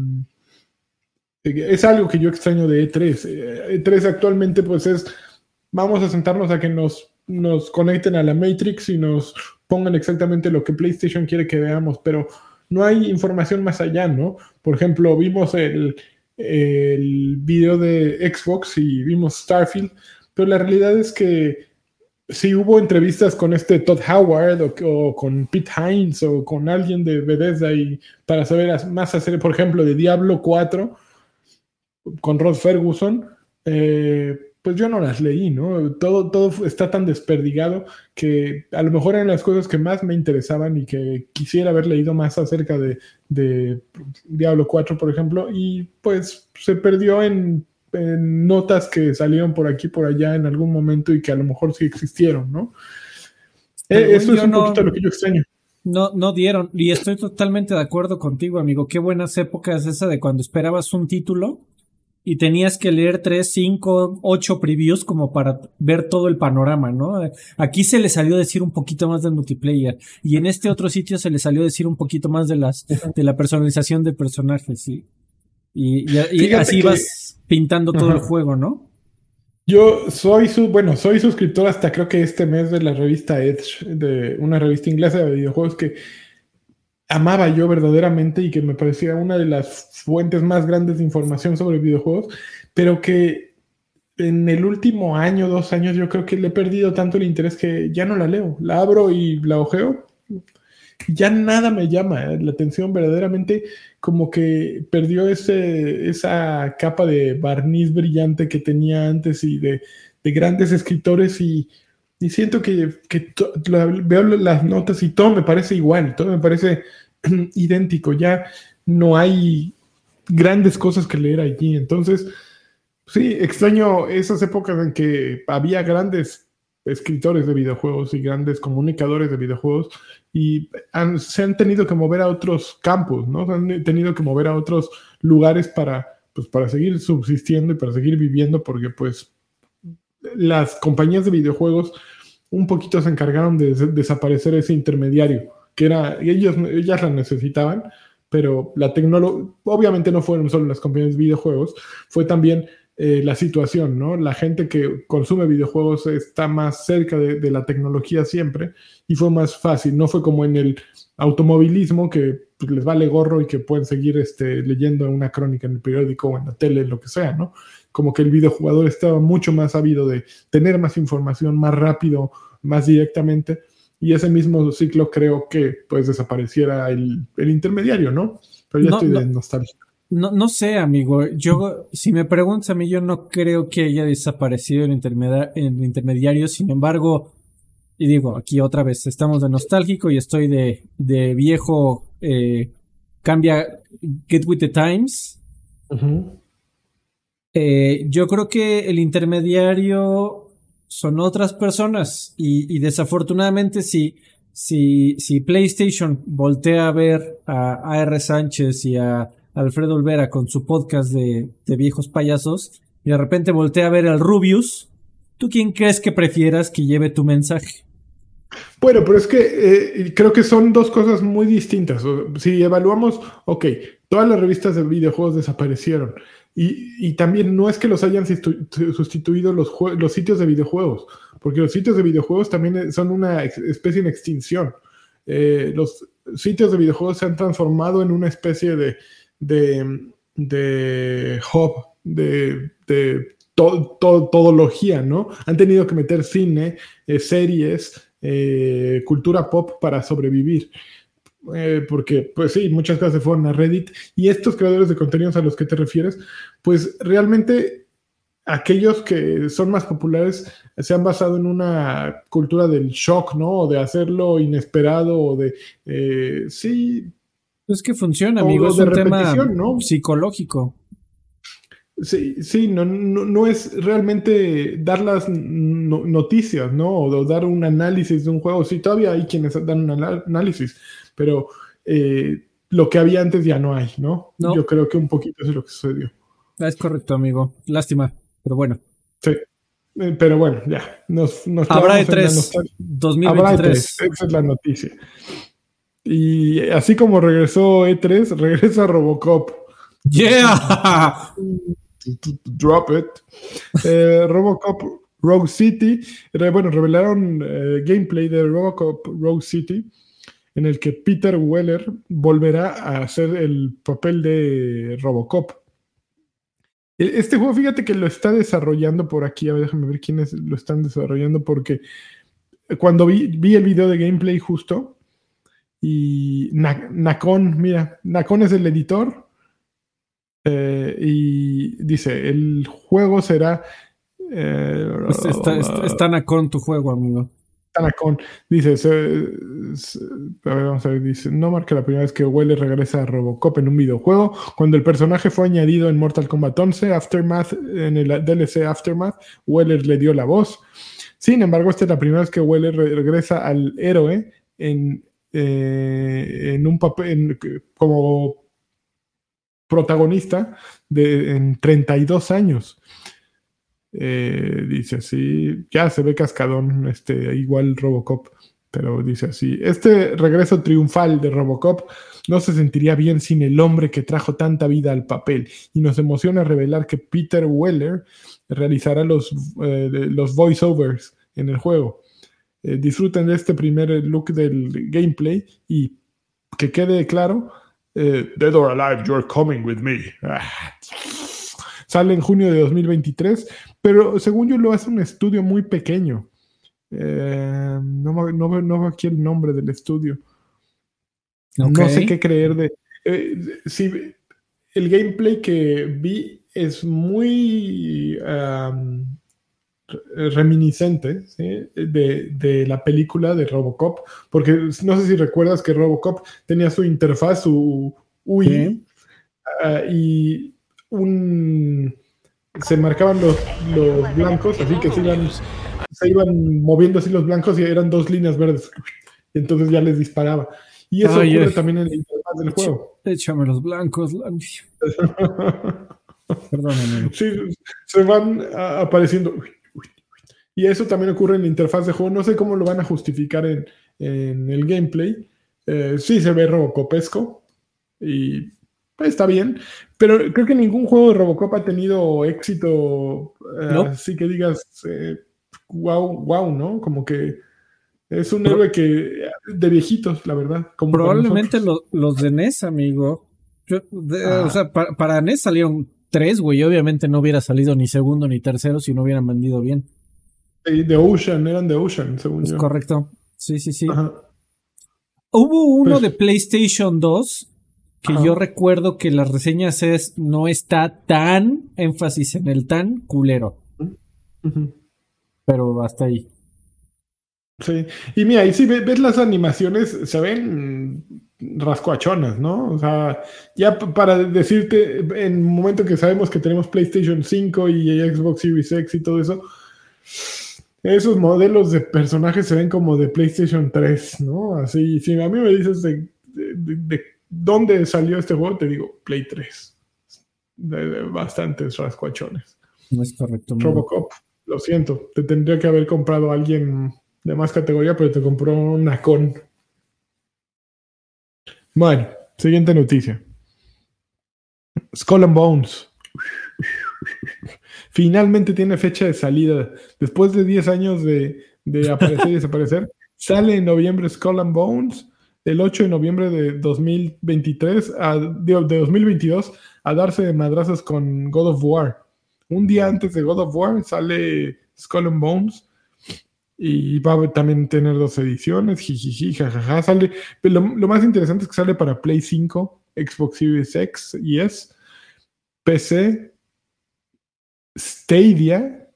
es algo que yo extraño de E3. E3 actualmente pues es, vamos a sentarnos a que nos, nos conecten a la Matrix y nos pongan exactamente lo que PlayStation quiere que veamos, pero no hay información más allá, ¿no? Por ejemplo, vimos el, el video de Xbox y vimos Starfield, pero la realidad es que si hubo entrevistas con este Todd Howard o, con Pete Hines o con alguien de Bethesda y para saber más hacer, por ejemplo, de Diablo 4, con Rod Ferguson, eh, pues yo no las leí, ¿no? Todo, todo está tan desperdigado que a lo mejor eran las cosas que más me interesaban y que quisiera haber leído más acerca de, Diablo 4, por ejemplo, y pues se perdió en, notas que salieron por aquí, por allá en algún momento y que a lo mejor sí existieron, ¿no? Eh, eso es un poquito lo que yo extraño. No, no dieron, y estoy totalmente de acuerdo contigo, amigo. Qué buenas épocas esa de cuando esperabas un título y tenías que leer tres, cinco, ocho previews como para ver todo el panorama, ¿no? Aquí se le salió a decir un poquito más del multiplayer y en este otro sitio se le salió decir un poquito más de las de la personalización de personajes, ¿sí? Y, y, así vas pintando todo el juego, ¿no? Yo soy su, bueno, soy suscriptor hasta creo que este mes de la revista Edge, de una revista inglesa de videojuegos que amaba yo verdaderamente y que me parecía una de las fuentes más grandes de información sobre videojuegos, pero que en el último año, dos años, yo creo que le he perdido tanto el interés que ya no la leo. La abro y la ojeo. Ya nada me llama eh, la atención, verdaderamente como que perdió ese, esa capa de barniz brillante que tenía antes y de, grandes escritores y, siento que, veo las notas y todo me parece igual, todo me parece (clears throat) idéntico, ya no hay grandes cosas que leer allí. Entonces, sí, extraño esas épocas en que había grandes escritores de videojuegos y grandes comunicadores de videojuegos y se han tenido que mover a otros campos, ¿no? Se han tenido que mover a otros lugares para, pues, para seguir subsistiendo y para seguir viviendo porque pues las compañías de videojuegos un poquito se encargaron de desaparecer ese intermediario que era, ellos, ellas la necesitaban, pero la tecnología, obviamente no fueron solo las compañías de videojuegos, fue también eh, la situación, ¿no? La gente que consume videojuegos está más cerca de, la tecnología siempre y fue más fácil, no fue como en el automovilismo que pues, les vale gorro y que pueden seguir este, leyendo una crónica en el periódico o en la tele, lo que sea, ¿no? Como que el videojugador estaba mucho más ávido de tener más información más rápido, más directamente y ese mismo ciclo creo que pues desapareciera el, intermediario, ¿no? Pero ya estoy de nostalgia. No, no sé, amigo. Yo, si me preguntas a mí, yo no creo que haya desaparecido el, intermediario. Sin embargo, y digo, aquí otra vez, estamos de nostálgico y estoy de, de viejo, eh, cambia, get with the times. Eh, yo creo que el intermediario son otras personas y, desafortunadamente si, si, si PlayStation voltea a ver a AR Sánchez y a Alfredo Olvera con su podcast de, viejos payasos y de repente voltea a ver al Rubius, ¿tú quién crees que prefieras que lleve tu mensaje? Bueno, pero es que eh, creo que son dos cosas muy distintas. Si evaluamos, ok, todas las revistas de videojuegos desaparecieron. Y, también no es que los hayan sustituido los, sitios de videojuegos, porque los sitios de videojuegos también son una especie en extinción. Eh, los sitios de videojuegos se han transformado en una especie de, hub, de, de todología, ¿no? Han tenido que meter cine, eh, series, eh, cultura pop para sobrevivir. Eh, porque pues sí, muchas cosas se fueron a Reddit y estos creadores de contenidos a los que te refieres, pues realmente aquellos que son más populares se han basado en una cultura del shock, ¿no? O de hacerlo inesperado o de, eh, sí. Es que funciona, amigo, es un tema psicológico. Sí, sí, no, no, es realmente dar las noticias, ¿no? O dar un análisis de un juego. Sí, todavía hay quienes dan un análisis, pero eh, lo que había antes ya no hay, ¿no? Yo creo que un poquito eso es lo que sucedió. Es correcto, amigo. Lástima, pero bueno. Sí. Eh, pero bueno, ya. Nos, nos Habrá E3 2023. esa es la noticia. Y así como regresó E3, (laughs) regresa Robocop. ¡Yeah! Drop it. Eh, Robocop Rogue City. Bueno, revelaron gameplay de Robocop Rogue City en el que Peter Weller volverá a hacer el papel de Robocop. E, este juego, fíjate que lo está desarrollando por aquí. A ver, déjame ver quiénes lo están desarrollando, porque cuando vi, el video de gameplay justo, y Nakon, mira, Nakon es el editor, eh, y dice: el juego será. Eh, está, está, Nakon tu juego, amigo. Tanacon dice, vamos a ver, dice, no marca la primera vez que Weller regresa a Robocop en un videojuego. Cuando el personaje fue añadido en Mortal Kombat 11, Aftermath, en el DLC Aftermath, Weller le dio la voz. Sin embargo, esta es la primera vez que Weller regresa al héroe en, eh, en un papel como protagonista de, en 32 años. Eh, dice así, ya se ve cascadón, este, igual Robocop, pero dice así, este regreso triunfal de Robocop no se sentiría bien sin el hombre que trajo tanta vida al papel y nos emociona revelar que Peter Weller realizará los, eh, los voiceovers en el juego. Eh, disfruten de este primer look del gameplay y que quede claro, Dead or Alive, you're coming with me. Ah, Sale en junio de 2023, pero según yo lo hace un estudio muy pequeño. Eh, no, no, no, veo aquí el nombre del estudio. No sé qué creer de... Eh, el gameplay que vi es muy reminiscente de, de, la película de Robocop, porque no sé si recuerdas que Robocop tenía su interfaz, su UI, ah, y un se marcaban los, los blancos, así que se iban, se iban moviendo así los blancos y eran dos líneas verdes. Y entonces ya les disparaba. Y eso ocurre también en la interfaz del juego. Échame los blancos. Perdóname. Sí, se van apareciendo. Y eso también ocurre en la interfaz de juego. No sé cómo lo van a justificar en, en el gameplay. Eh, sí se ve robocopesco. Y pues, está bien, pero creo que ningún juego de Robocop ha tenido éxito, eh, así que digas, wow, eh, wow, ¿no? Como que es un héroe que de viejitos, la verdad. Probablemente los de NES, amigo. O sea, para, para, NES salieron tres, güey. Obviamente no hubiera salido ni segundo ni tercero si no hubieran vendido bien. De Ocean, eran de Ocean, según es Correcto. Sí, sí, sí. Hubo uno pues de PlayStation 2 que yo recuerdo que las reseñas es no está tan énfasis en el tan culero. Pero hasta ahí. Sí, y mira, y si ves las animaciones, se ven rascuachonas, ¿no? O sea, ya para decirte, en el momento que sabemos que tenemos PlayStation 5 y Xbox Series X y todo eso, esos modelos de personajes se ven como de PlayStation 3, ¿no? Así, si a mí me dices de, de ¿Dónde salió este juego? Te digo, Play 3. De, bastantes rascuachones. No es correcto. Robocop, lo siento. Te tendría que haber comprado a alguien de más categoría, pero te compró una con. Bueno, siguiente noticia. Skull and Bones. Finalmente tiene fecha de salida. Después de 10 años de, de aparecer y desaparecer, (laughs) sale en noviembre Skull and Bones el 8 de noviembre de 2023, a, de, 2022, a darse de madrazos con God of War. Un día antes de God of War sale Skull and Bones. Y va a también tener dos ediciones, jijiji, jajaja. Sale, lo, lo más interesante es que sale para Play 5, Xbox Series X y S, PC, Stadia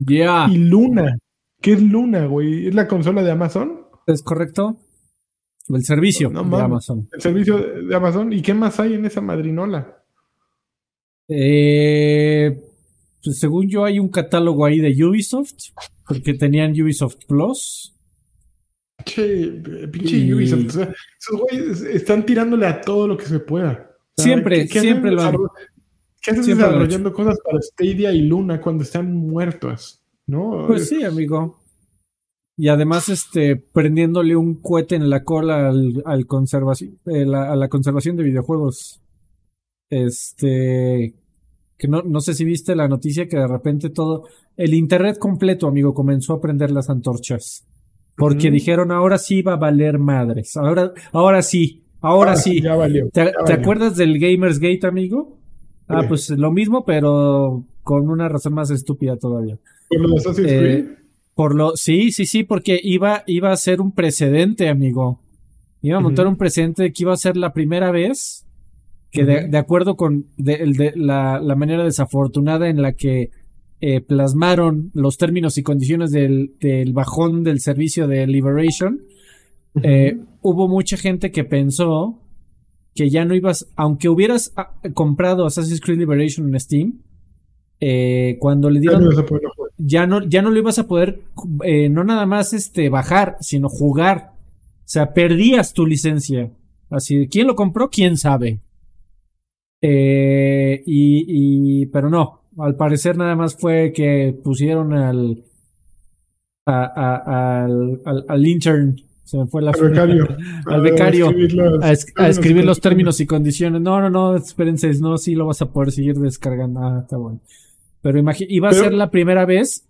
Ya. y Luna. ¿Qué es Luna, güey? ¿Es la consola de Amazon? ¿Es correcto? El servicio No de. Amazon. El servicio de Amazon. ¿Y qué más hay en esa madrinola? Eh, pues según yo hay un catálogo ahí de Ubisoft, porque tenían Ubisoft Plus. Che, pinche Y- Ubisoft. o sea, esos güeyes están tirándole a todo lo que se pueda. O sea, Siempre, ¿qué- qué siempre hacen lo han- desarroll- ¿Qué hacen siempre lo han desarrollando cosas para Stadia y Luna cuando están muertos? ¿No? Pues sí, amigo. Y además, este, prendiéndole un cohete en la cola al, al conservaci- eh, la- a la conservación de videojuegos. Este, que no, no sé si viste la noticia que de repente todo, el internet completo, amigo, comenzó a prender las antorchas. Porque Ujú. dijeron, ahora sí va a valer madres. Ahora, ahora sí, ahora Ah, sí. Ya valió. ¿Te, ya te valió. acuerdas del Gamersgate, amigo? Ah, Sí. pues lo mismo, pero con una razón más estúpida todavía. Con lo de Assassin's Eh, Creed. Por lo, sí, sí, sí, porque iba, iba a ser un precedente, amigo. Iba a montar un precedente que iba a ser la primera vez que de, de acuerdo con de, de- la, la manera desafortunada en la que eh, plasmaron los términos y condiciones del, del bajón del servicio de Liberation, eh, hubo mucha gente que pensó que ya no ibas, aunque hubieras ah, comprado Assassin's Creed Liberation en Steam, eh, cuando le dieron no ya no, ya no lo ibas a poder, eh, no nada más este, bajar, sino jugar. O sea, perdías tu licencia. Así, ¿quién lo compró? ¿Quién sabe? Eh, y, y, pero no, al parecer nada más fue que pusieron al, a- a- al, al, al intern, se me fue la Al becario. (laughs) al becario, escribir a, es- a escribir los términos y condiciones. No, no, no, espérense, no, sí lo vas a poder seguir descargando. Ah, está bueno. Pero iba a Pero- ser la primera vez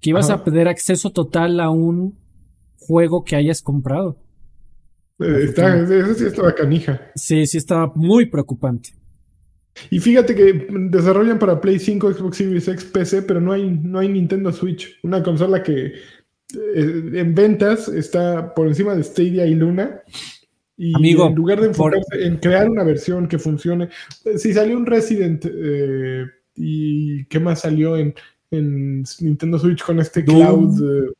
que ibas Ajá. a tener acceso total a un juego que hayas comprado. Eh, Está, eso sí estaba canija. Sí, sí estaba muy preocupante. Y fíjate que desarrollan para Play 5, Xbox Series X, PC, pero no hay, no hay Nintendo Switch. Una consola que eh, en ventas está por encima de Stadia y Luna. Y Amigo, en lugar de por- enfocarse en crear una versión que funcione. eh, Si salió un Resident eh, y qué más salió en, en Nintendo Switch con este Doom. Cloud. eh,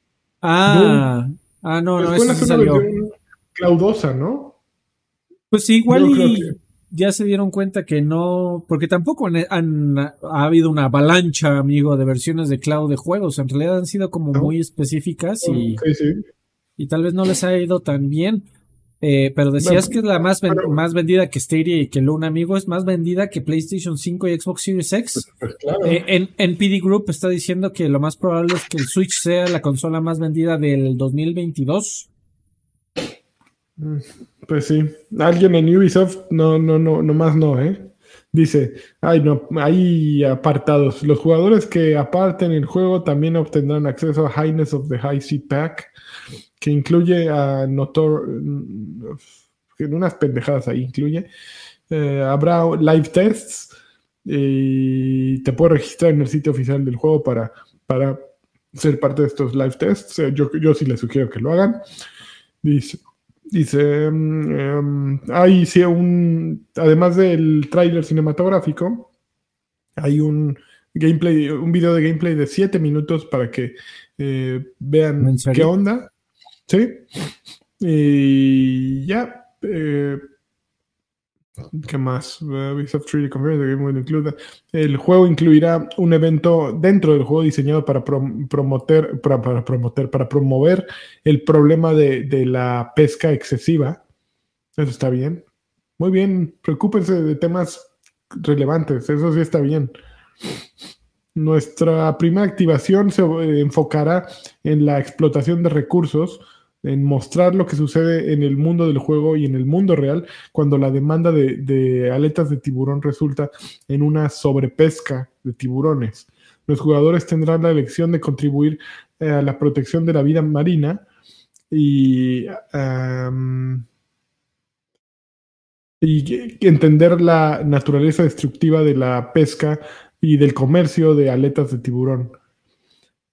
Ah, ah, no, no, pues eso la sí una salió. versión cloudosa, ¿no? Pues sí, igual Yo y que- ya se dieron cuenta que no, porque tampoco han, han- ha habido una avalancha, amigo, de versiones de cloud de juegos. En realidad han sido como No. muy específicas y, Sí, sí. y tal vez no les ha ido tan bien. Eh, pero decías No, que es la más, ven- más vendida que Stadia y que Luna, amigo, es más vendida que PlayStation 5 y Xbox Series X. Pues claro. Eh, en, en PD Group está diciendo que lo más probable es que el Switch sea la consola más vendida del 2022. Pues sí, alguien en Ubisoft, no, no, no, nomás no, ¿eh? Dice, ay no, hay apartados. Los jugadores que aparten el juego también obtendrán acceso a Highness of the High Sea Pack, que incluye a Notor... En unas pendejadas ahí incluye. Eh, habrá live tests y te puedes registrar en el sitio oficial del juego para, para ser parte de estos live tests. Eh, yo, yo sí les sugiero que lo hagan. Dice, Dice, mm, em, hay sí un, además del tráiler cinematográfico, hay un gameplay, un video de gameplay de 7 minutos para que eh, vean qué onda. Sí. Y ya. eh, ¿Qué más? Ubisoft 3D Conference, the game will include- El juego incluirá un evento dentro del juego diseñado para prom- para, para promoter, para promover el problema de, de la pesca excesiva. Eso está bien. Muy bien. Preocúpense de temas relevantes. Eso sí está bien. Nuestra primera activación se eh, enfocará en la explotación de recursos, en mostrar lo que sucede en el mundo del juego y en el mundo real cuando la demanda de, aletas de tiburón resulta en una sobrepesca de tiburones. Los jugadores tendrán la elección de contribuir eh, a la protección de la vida marina y entender la naturaleza destructiva de la pesca y del comercio de aletas de tiburón.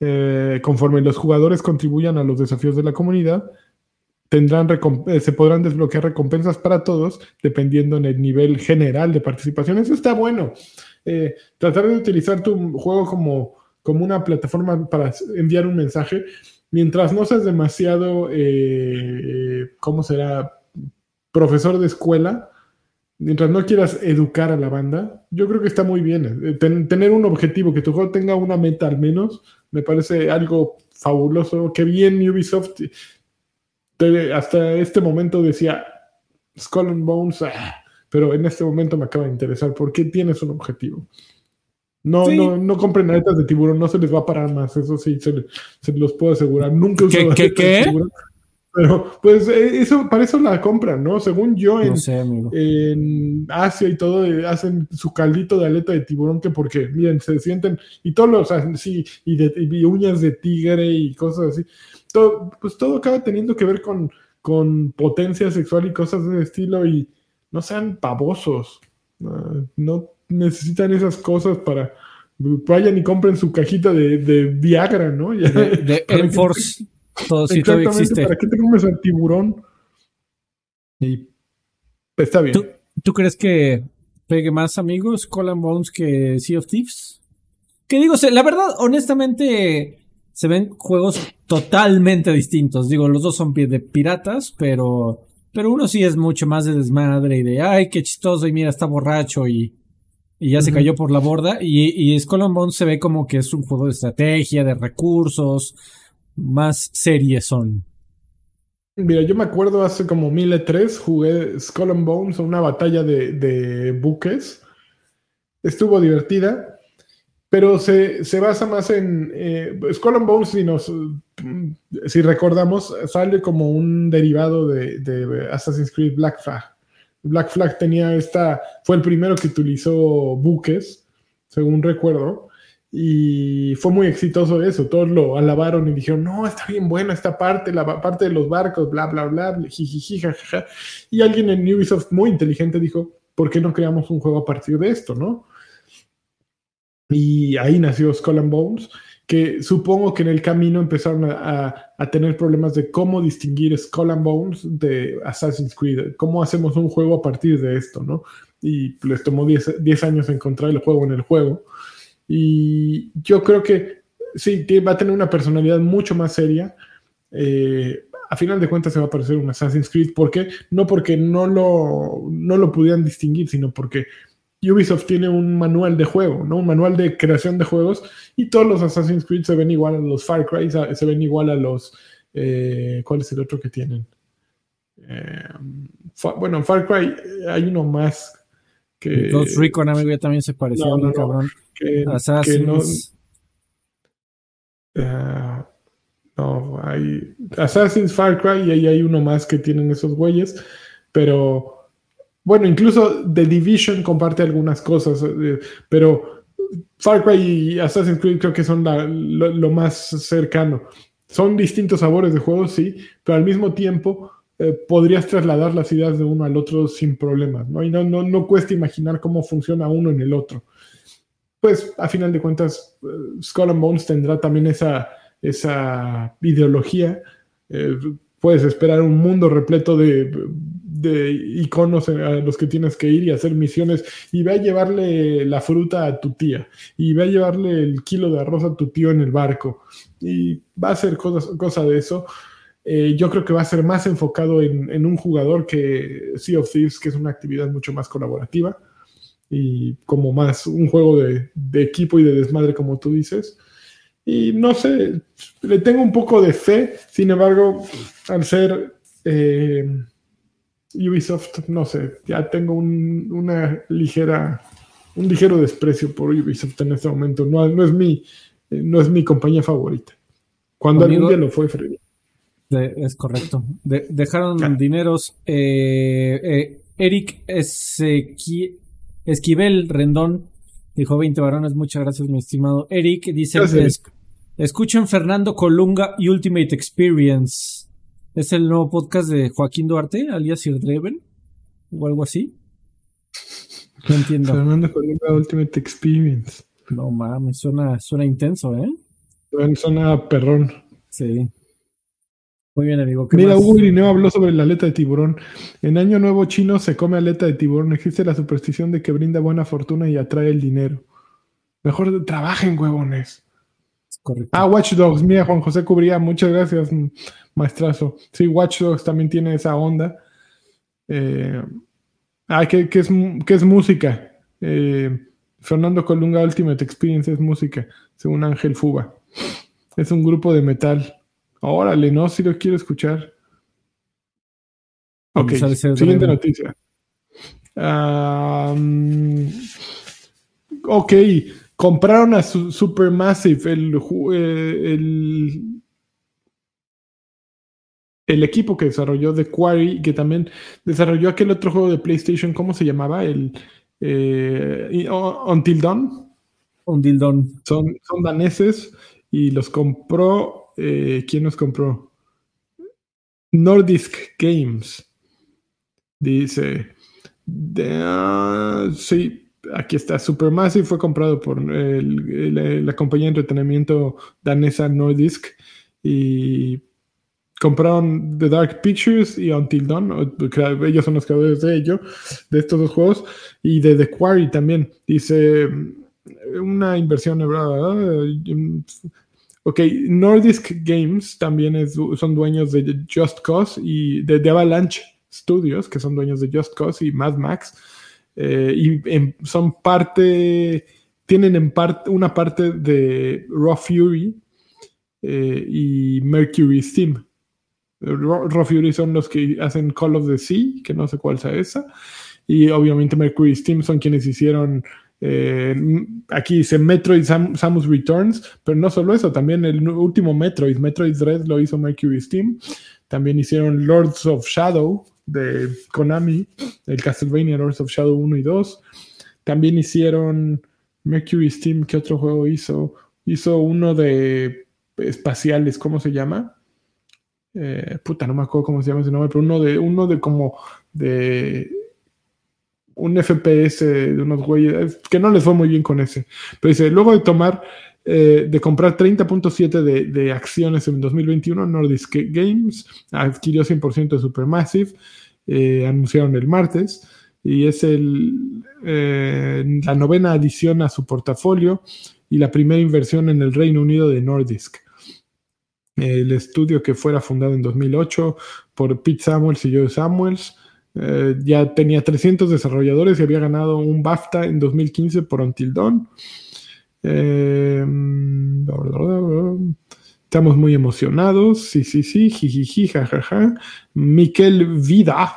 Eh, conforme los jugadores contribuyan a los desafíos de la comunidad, tendrán eh, se podrán desbloquear recompensas para todos dependiendo en el nivel general de participación. Eso está bueno. Eh, tratar de utilizar tu juego como, como una plataforma para enviar un mensaje, mientras no seas demasiado, ¿cómo será? Profesor de escuela, mientras no quieras educar a la banda, yo creo que está muy bien. tener un objetivo, que tu juego tenga una meta al menos, me parece algo fabuloso. Qué bien Ubisoft. hasta este momento decía Skull and Bones, ah", pero en este momento me acaba de interesar. ¿Por qué tienes un objetivo? No, no, no compren aletas de tiburón, no se les va a parar más, eso sí, se, los puedo asegurar. Nunca ¿Qué, qué, qué? Pero, pues, eh, eso, para eso la compran, ¿no? Según yo, en, en Asia y todo, eh, hacen su caldito de aleta de tiburón, que porque, miren, se sienten, y todos los, así, y, de, uñas de tigre y cosas así. Todo, pues todo acaba teniendo que ver con, con potencia sexual y cosas de ese estilo, y no sean pavosos. no necesitan esas cosas para. Vayan y compren su cajita de, de Viagra, ¿no? (laughs) de, de Enforce. Todo, sí, todo existe. ¿Para qué te comes al tiburón? Y está bien. ¿Tú, crees que pegue más amigos Colin Bones que Sea of Thieves? Que digo, la verdad, honestamente, se ven juegos totalmente distintos. Digo, los dos son de piratas, pero, pero uno sí es mucho más de desmadre y de, ay, qué chistoso, y mira, está borracho y, y ya se cayó por la borda. Y, y Skull Bones se ve como que es un juego de estrategia, de recursos, más series son? Mira, yo me acuerdo hace como mil tres jugué Skull and Bones, una batalla de, buques. Estuvo divertida, pero se, basa más en. Eh, Skull and Bones, si, nos, si recordamos, sale como un derivado de, de Assassin's Creed Black Flag. Black Flag tenía esta. Fue el primero que utilizó buques, según recuerdo. Y fue muy exitoso eso. Todos lo alabaron y dijeron, no, está bien buena esta parte, la parte de los barcos, bla, bla, bla, jijiji, jajaja. Y alguien en Ubisoft muy inteligente dijo, ¿por qué no creamos un juego a partir de esto, no? Y ahí nació Skull and Bones, que supongo que en el camino empezaron a, a, tener problemas de cómo distinguir Skull and Bones de Assassin's Creed, cómo hacemos un juego a partir de esto, ¿no? Y les tomó 10 años encontrar el juego en el juego. Y yo creo que sí, va a tener una personalidad mucho más seria. Eh, a final de cuentas se va a parecer un Assassin's Creed. ¿Por qué? No porque no lo, no lo pudieran distinguir, sino porque Ubisoft tiene un manual de juego, ¿no? Un manual de creación de juegos y todos los Assassin's Creed se ven igual a los Far Cry, se ven igual a los... Eh, ¿Cuál es el otro que tienen? Eh, bueno, Far Cry hay uno más que... Los Recon, amigo, ya también se pareció no, cabrón que, Assassin's. no. Uh, no, hay Assassin's Far Cry y ahí hay uno más que tienen esos güeyes, pero bueno, incluso The Division comparte algunas cosas, eh, pero Far Cry y Assassin's Creed creo que son lo, más cercano. Son distintos sabores de juegos, sí, pero al mismo tiempo eh, podrías trasladar las ideas de uno al otro sin problemas, ¿no? Y no, no, no cuesta imaginar cómo funciona uno en el otro pues a final de cuentas, uh, Skull and Bones tendrá también esa, esa ideología. Eh, puedes esperar un mundo repleto de, iconos a los que tienes que ir y hacer misiones y ve a llevarle la fruta a tu tía y ve a llevarle el kilo de arroz a tu tío en el barco y va a ser cosa, cosa de eso. Eh, yo creo que va a ser más enfocado en, en, un jugador que Sea of Thieves, que es una actividad mucho más colaborativa y como más un juego de, equipo y de desmadre, como tú dices. Y no sé, le tengo un poco de fe, sin embargo, al ser eh, Ubisoft, no sé, ya tengo un, una ligera, un ligero desprecio por Ubisoft en este momento. No, no, es, mi, no es mi compañía favorita. Cuando algún día lo fue, Freddy. es correcto. dejaron dineros. Eh, eh, Eric Ezequiel Esquivel Rendón dijo 20 varones. Muchas gracias, mi estimado Eric. Dice: Escuchen Fernando Colunga Ultimate Experience. ¿Es el nuevo podcast de Joaquín Duarte, alias Sir Dreven? ¿O algo así? No entiendo. Fernando Colunga Ultimate Experience. No mames, suena, suena intenso, ¿eh? Suena perrón. Sí. Muy bien, amigo. Mira, Hugo Irineo habló sobre la aleta de tiburón. En Año Nuevo chino se come aleta de tiburón. Existe la superstición de que brinda buena fortuna y atrae el dinero. Mejor trabajen, huevones. Correcto. Ah, Watch Dogs. Mira, Juan José Cubría. Muchas gracias, maestrazo. Sí, Watch Dogs también tiene esa onda. Eh, ah, que, es, que es música. Eh, Fernando Colunga Ultimate Experience es música, según Ángel Fuba. Es un grupo de metal. Órale, no, si lo quiero escuchar. Ok, siguiente noticia. ok, compraron a Supermassive, el, eh, el, el equipo que desarrolló The Quarry, que también desarrolló aquel otro juego de PlayStation, ¿cómo se llamaba? El eh, Until Dawn. Until Dawn. Son, son daneses y los compró eh, ¿quién nos compró? Nordisk Games. Dice, uh, sí, aquí está, Supermassive fue comprado por la compañía de entretenimiento danesa Nordisk y compraron The Dark Pictures y Until Dawn, ellos son los creadores de ello, de estos dos juegos, y de The Quarry también. Dice, una inversión, Ok, Nordisk Games también es, son dueños de Just Cause y de, Avalanche Studios, que son dueños de Just Cause y Mad Max. Eh, y son parte, tienen en parte una parte de Raw Fury eh, y Mercury Steam. Raw, Fury son los que hacen Call of the Sea, que no sé cuál sea esa. Y obviamente Mercury Steam son quienes hicieron eh, aquí dice Metroid Samus Returns, pero no solo eso, también el último Metroid, Metroid Dread lo hizo Mercury Steam. También hicieron Lords of Shadow de Konami, el Castlevania Lords of Shadow 1 y 2. También hicieron Mercury Steam, ¿qué otro juego hizo? Hizo uno de espaciales, ¿cómo se llama? Eh, puta, no me acuerdo cómo se llama ese nombre, pero uno de, uno de como de un FPS de unos güeyes, que no les fue muy bien con ese. Pero dice, luego de tomar, eh, de comprar 30.7 de, acciones en 2021, Nordisk Games adquirió 100% de Supermassive, eh, anunciaron el martes, y es el, eh, la novena adición a su portafolio y la primera inversión en el Reino Unido de Nordisk. El estudio que fuera fundado en 2008 por Pete Samuels y Joe Samuels, eh, ya tenía 300 desarrolladores y había ganado un BAFTA en 2015 por Until Dawn. Eh, estamos muy emocionados. Sí, sí, sí. Jijiji. Miquel Vida,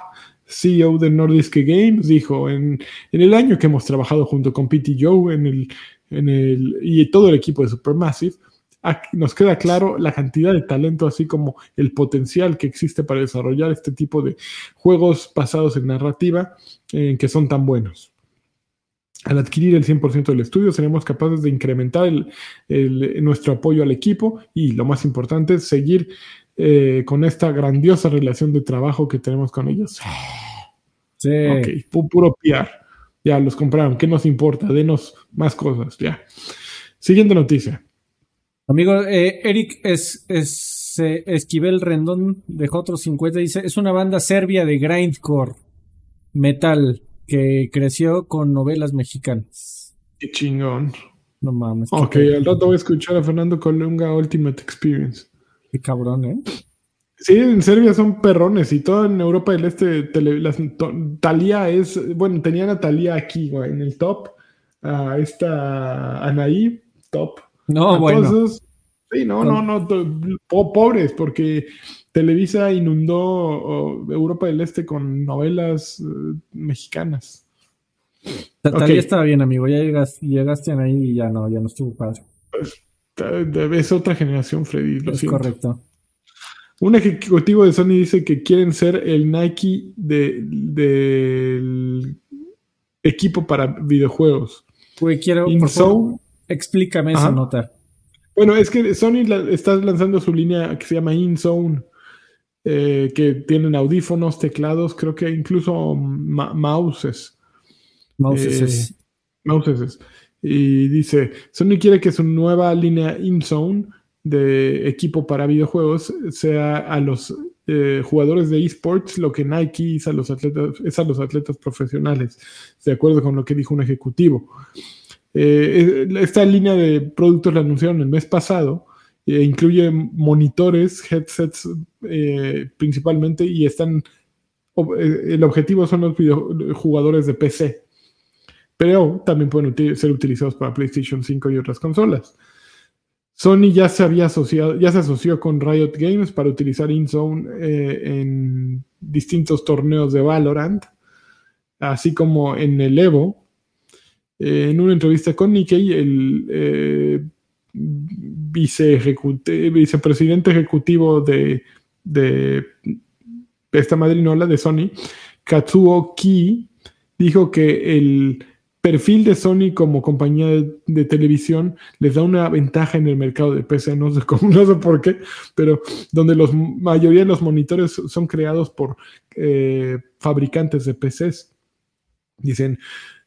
CEO de Nordisk Games, dijo: en, en, el año que hemos trabajado junto con Pete y Joe en el, en el, y todo el equipo de Supermassive, nos queda claro la cantidad de talento, así como el potencial que existe para desarrollar este tipo de juegos basados en narrativa eh, que son tan buenos. Al adquirir el 100% del estudio, seremos capaces de incrementar nuestro apoyo al equipo y, lo más importante, seguir eh, con esta grandiosa relación de trabajo que tenemos con ellos. Sí. Ok, puro PR. Ya los compraron. ¿Qué nos importa? Denos más cosas. Ya. Siguiente noticia. Amigo, eh, Eric es, es eh, Esquivel Rendón dejó otros 50. Dice: Es una banda serbia de grindcore metal que creció con novelas mexicanas. Qué chingón. No mames. Ok, al rato voy a escuchar a Fernando Colunga Ultimate Experience. Qué cabrón, ¿eh? Sí, en Serbia son perrones y todo en Europa del Este, Talía es, bueno, tenían a Talía aquí, güey, en el top, a esta Anaí, top, no, bueno. Sí, no, no, no, pobres, porque Televisa inundó Europa del Este con novelas eh, mexicanas. Talía estaba bien, amigo. Ya llegaste, llegaste ahí y ya no, ya no estuvo padre. Pues, es otra generación, Freddy. Lo es correcto. Un ejecutivo de Sony dice que quieren ser el Nike del equipo para videojuegos. Pues quiero. Explícame esa nota. Bueno, es que Sony está lanzando su línea que se llama InZone, eh, que tienen audífonos, teclados, creo que incluso mouses. Mouses. Eh, mouses. Y dice, Sony quiere que su nueva línea InZone de equipo para videojuegos sea a los eh, jugadores de esports lo que Nike es a, los atletas, es a los atletas profesionales, de acuerdo con lo que dijo un ejecutivo. Eh, esta línea de productos la anunciaron el mes pasado, e incluye monitores, headsets principalmente, y están el objetivo son los jugadores de PC, pero también pueden ser utilizados para PlayStation 5 y otras consolas. Sony ya se había asociado, ya se asoció con Riot Games para utilizar InZone eh, en distintos torneos de Valorant, así como en el Evo. Eh, en una entrevista con Nikkei, el eh, vicepresidente ejecutivo de, de esta madrinola de Sony, Katsuo Ki, dijo que el perfil de Sony como compañía de, televisión les da una ventaja en el mercado de PC, (laughs) no sé, por qué, pero donde la mayoría de los monitores son creados por eh, fabricantes de PCs. Dicen,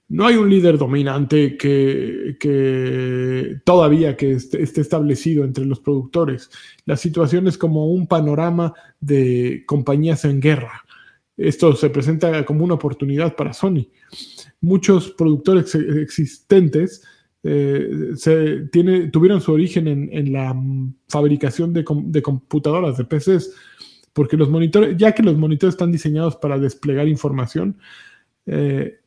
no hay un líder dominante que, todavía que esté, establecido entre los productores. La situación es como un panorama de compañías en guerra. Esto se presenta como una oportunidad para Sony muchos productores existentes eh, tuvieron su origen en, la fabricación de, computadoras, de PCs, porque los monitores, ya que los monitores están diseñados para desplegar información, eh,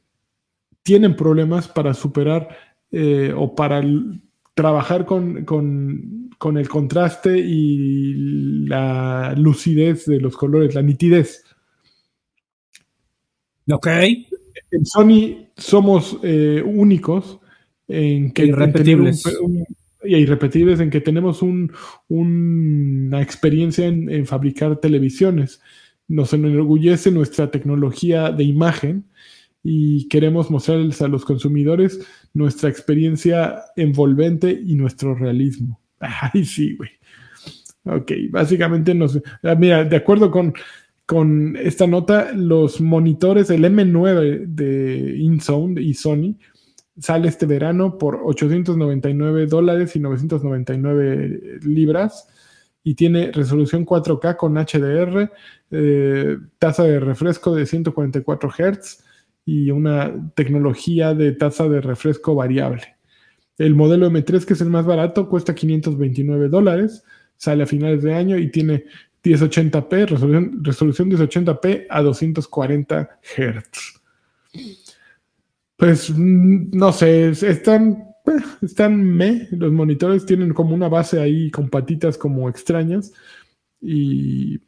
tienen problemas para superar eh, o para trabajar con, con, el contraste y la lucidez de los colores, la nitidez. Ok en Sony somos eh, únicos en que irrepetibles. y irrepetibles en que tenemos una experiencia en, fabricar televisiones. Nos enorgullece nuestra tecnología de imagen y queremos mostrarles a los consumidores nuestra experiencia envolvente y nuestro realismo. (laughs) Ay, sí, güey. Ok, básicamente nos... Ah, mira, de acuerdo con con esta nota, los monitores, el M9 de InZone y Sony, sale este verano por 899 dólares y 999 libras y tiene resolución 4K con HDR, eh, tasa de refresco de 144 Hz y una tecnología de tasa de refresco variable. El modelo M3, que es el más barato, cuesta 529 dólares, sale a finales de año y tiene 1080p, resolución, resolución 1080p a 240 Hz. Pues mm, no sé, están, eh, están me, los monitores tienen como una base ahí con patitas como extrañas. Y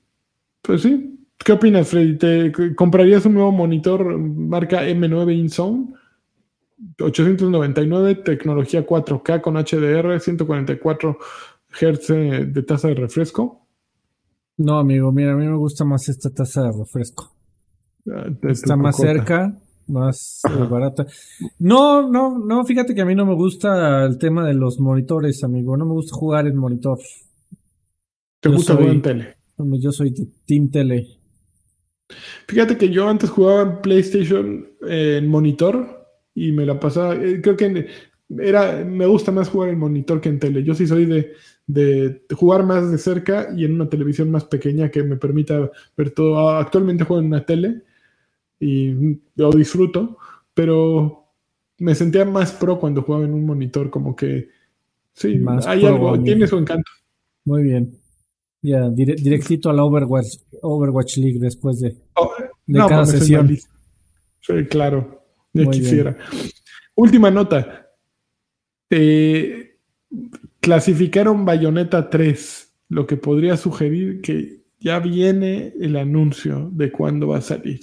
pues sí, ¿qué opinas, Freddy? ¿Te comprarías un nuevo monitor marca M9 InZone? 899, tecnología 4K con HDR, 144 Hz de tasa de refresco. No, amigo, mira, a mí me gusta más esta taza de refresco. Ah, Está más cerca, más eh, barata. No, no, no, fíjate que a mí no me gusta el tema de los monitores, amigo. No me gusta jugar en monitor. ¿Te gusta jugar en tele? Yo soy Team Tele. Fíjate que yo antes jugaba en PlayStation eh, en monitor y me la pasaba. Eh, creo que era, me gusta más jugar en monitor que en tele. Yo sí soy de, de jugar más de cerca y en una televisión más pequeña que me permita ver todo. Actualmente juego en una tele y lo disfruto, pero me sentía más pro cuando jugaba en un monitor, como que sí, hay algo, tiene su encanto. Muy bien. Ya, directito a la Overwatch, Overwatch League después de, oh, cada sesión. Sí, claro, ya quisiera. Última nota. Eh, clasificaron Bayonetta 3, lo que podría sugerir que ya viene el anuncio de cuándo va a salir.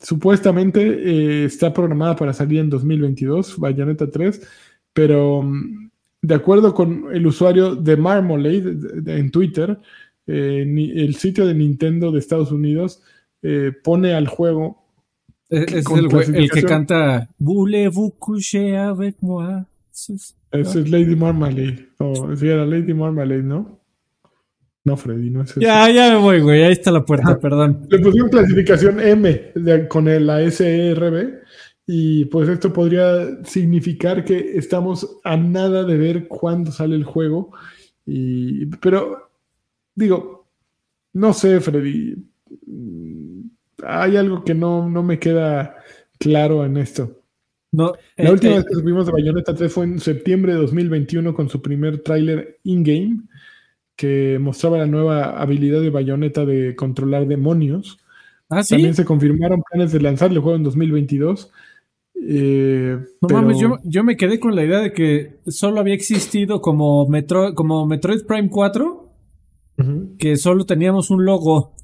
Supuestamente eh, está programada para salir en 2022, Bayonetta 3, pero mm, de acuerdo con el usuario de Marmalade en Twitter, eh, el sitio de Nintendo de Estados Unidos eh, pone al juego. Es, el, el, que canta avec moi? Es Lady Marmalade. O si era Lady Marmalade, ¿no? No, Freddy, no es eso. Ya, ya me voy, güey. Ahí está la puerta, perdón. Le pusieron clasificación M con la SERB. Y pues esto podría significar que estamos a nada de ver cuándo sale el juego. Y, pero, digo, no sé, Freddy. Hay algo que no, no me queda claro en esto. No, La eh, última eh, vez que subimos de Bayonetta 3 fue en septiembre de 2021 con su primer tráiler in-game que mostraba la nueva habilidad de Bayonetta de controlar demonios. ah, sí. También se confirmaron planes de lanzar el juego en 2022. Eh, No pero- mames, yo, yo me quedé con la idea de que solo había existido como, Metro, como Metroid Prime 4, Ujú. que solo teníamos un logo.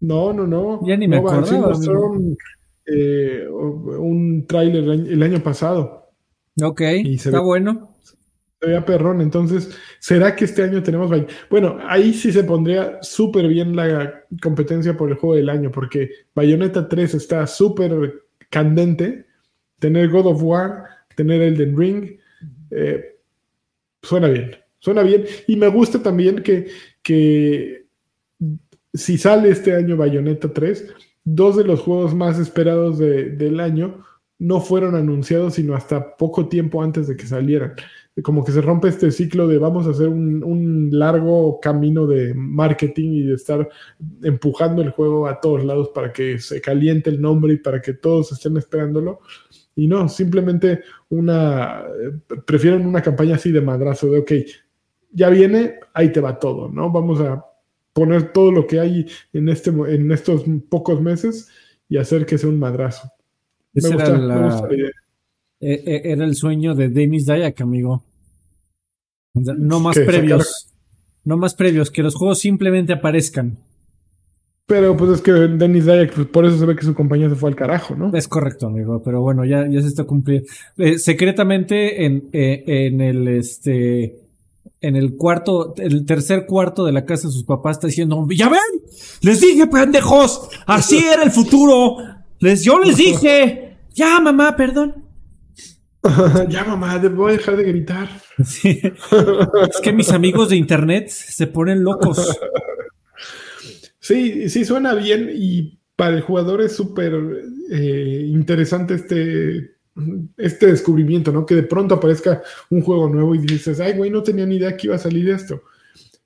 No, no, no. Ya ni me No, sí acordaba, mostraron eh, un tráiler el año- pasado. Ok, Y está ve- bueno. Se veía perrón. Entonces, ¿será que este año tenemos... Bueno, ahí sí se pondría súper bien la competencia por el juego del año, porque Bayonetta 3 está súper candente. Tener God of War, tener Elden Ring, eh, suena bien. Suena bien. Y me gusta también que, que si sale este año Bayonetta 3, dos de los juegos más esperados de- del año no fueron anunciados sino hasta poco tiempo antes de que salieran. Como que se rompe este ciclo de vamos a hacer un, un largo camino de marketing y de estar empujando el juego a todos lados para que se caliente el nombre y para que todos estén esperándolo. Y no, simplemente una, prefieren una campaña así de madrazo, de ok, ya viene, ahí te va todo, ¿no? Vamos a poner todo lo que hay en, este, en estos pocos meses y hacer que sea un madrazo. Me gusta, era, me gusta la idea. Eh, eh, era el sueño de Denis Dayak, amigo. No más previos. No más previos, que los juegos simplemente aparezcan. Pero pues es que Dennis Dayak, pues, por eso se ve que su compañía se fue al carajo, ¿no? Es correcto, amigo, pero bueno, ya, ya se está cumpliendo. Eh, secretamente en, eh, en el este en el cuarto, el tercer cuarto de la casa de sus papás está diciendo, ¡Ya ven! ¡Les dije, pendejos! ¡Así era el futuro! Les, yo les (laughs) dije. Ya, mamá, perdón. (laughs) ya, mamá, te voy a dejar de gritar. (laughs) Sí. Es que mis amigos de internet se ponen locos. (laughs) Sí, sí suena bien y para el jugador es súper eh, interesante este, este descubrimiento, ¿no? Que de pronto aparezca un juego nuevo y dices, ay, güey, no tenía ni idea que iba a salir esto.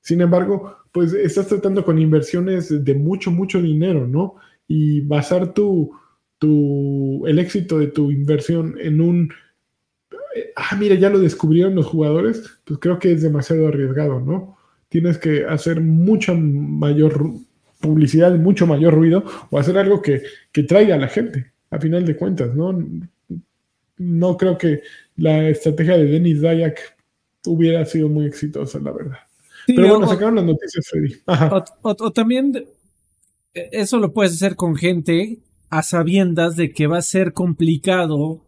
Sin embargo, pues estás tratando con inversiones de mucho, mucho dinero, ¿no? Y basar tu, tu, el éxito de tu inversión en un, eh, ah, mira, ya lo descubrieron los jugadores, pues creo que es demasiado arriesgado, ¿no? Tienes que hacer mucha mayor publicidad, mucho mayor ruido, o hacer algo que, que traiga a la gente, a final de cuentas, ¿no? No creo que la estrategia de Denis Dayak hubiera sido muy exitosa, la verdad. Sí, Pero bueno, o- sacaron las noticias, Freddy. O, o- o también eh, eso lo puedes hacer con gente a sabiendas de que va a ser complicado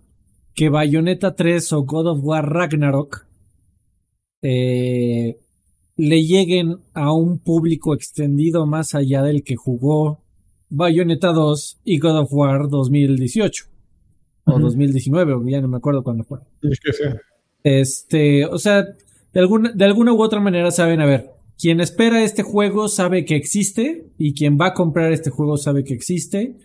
que Bayonetta 3 o God of War Ragnarok eh, le lleguen a un público extendido más allá del que jugó Bayonetta 2 y God of War 2018 o Ujú. 2019, o ya no me acuerdo cuándo fue. Y que sea. Este, o sea, de alguna, de alguna u otra manera saben, a ver, quien espera este juego sabe que existe y quien va a comprar este juego sabe que existe.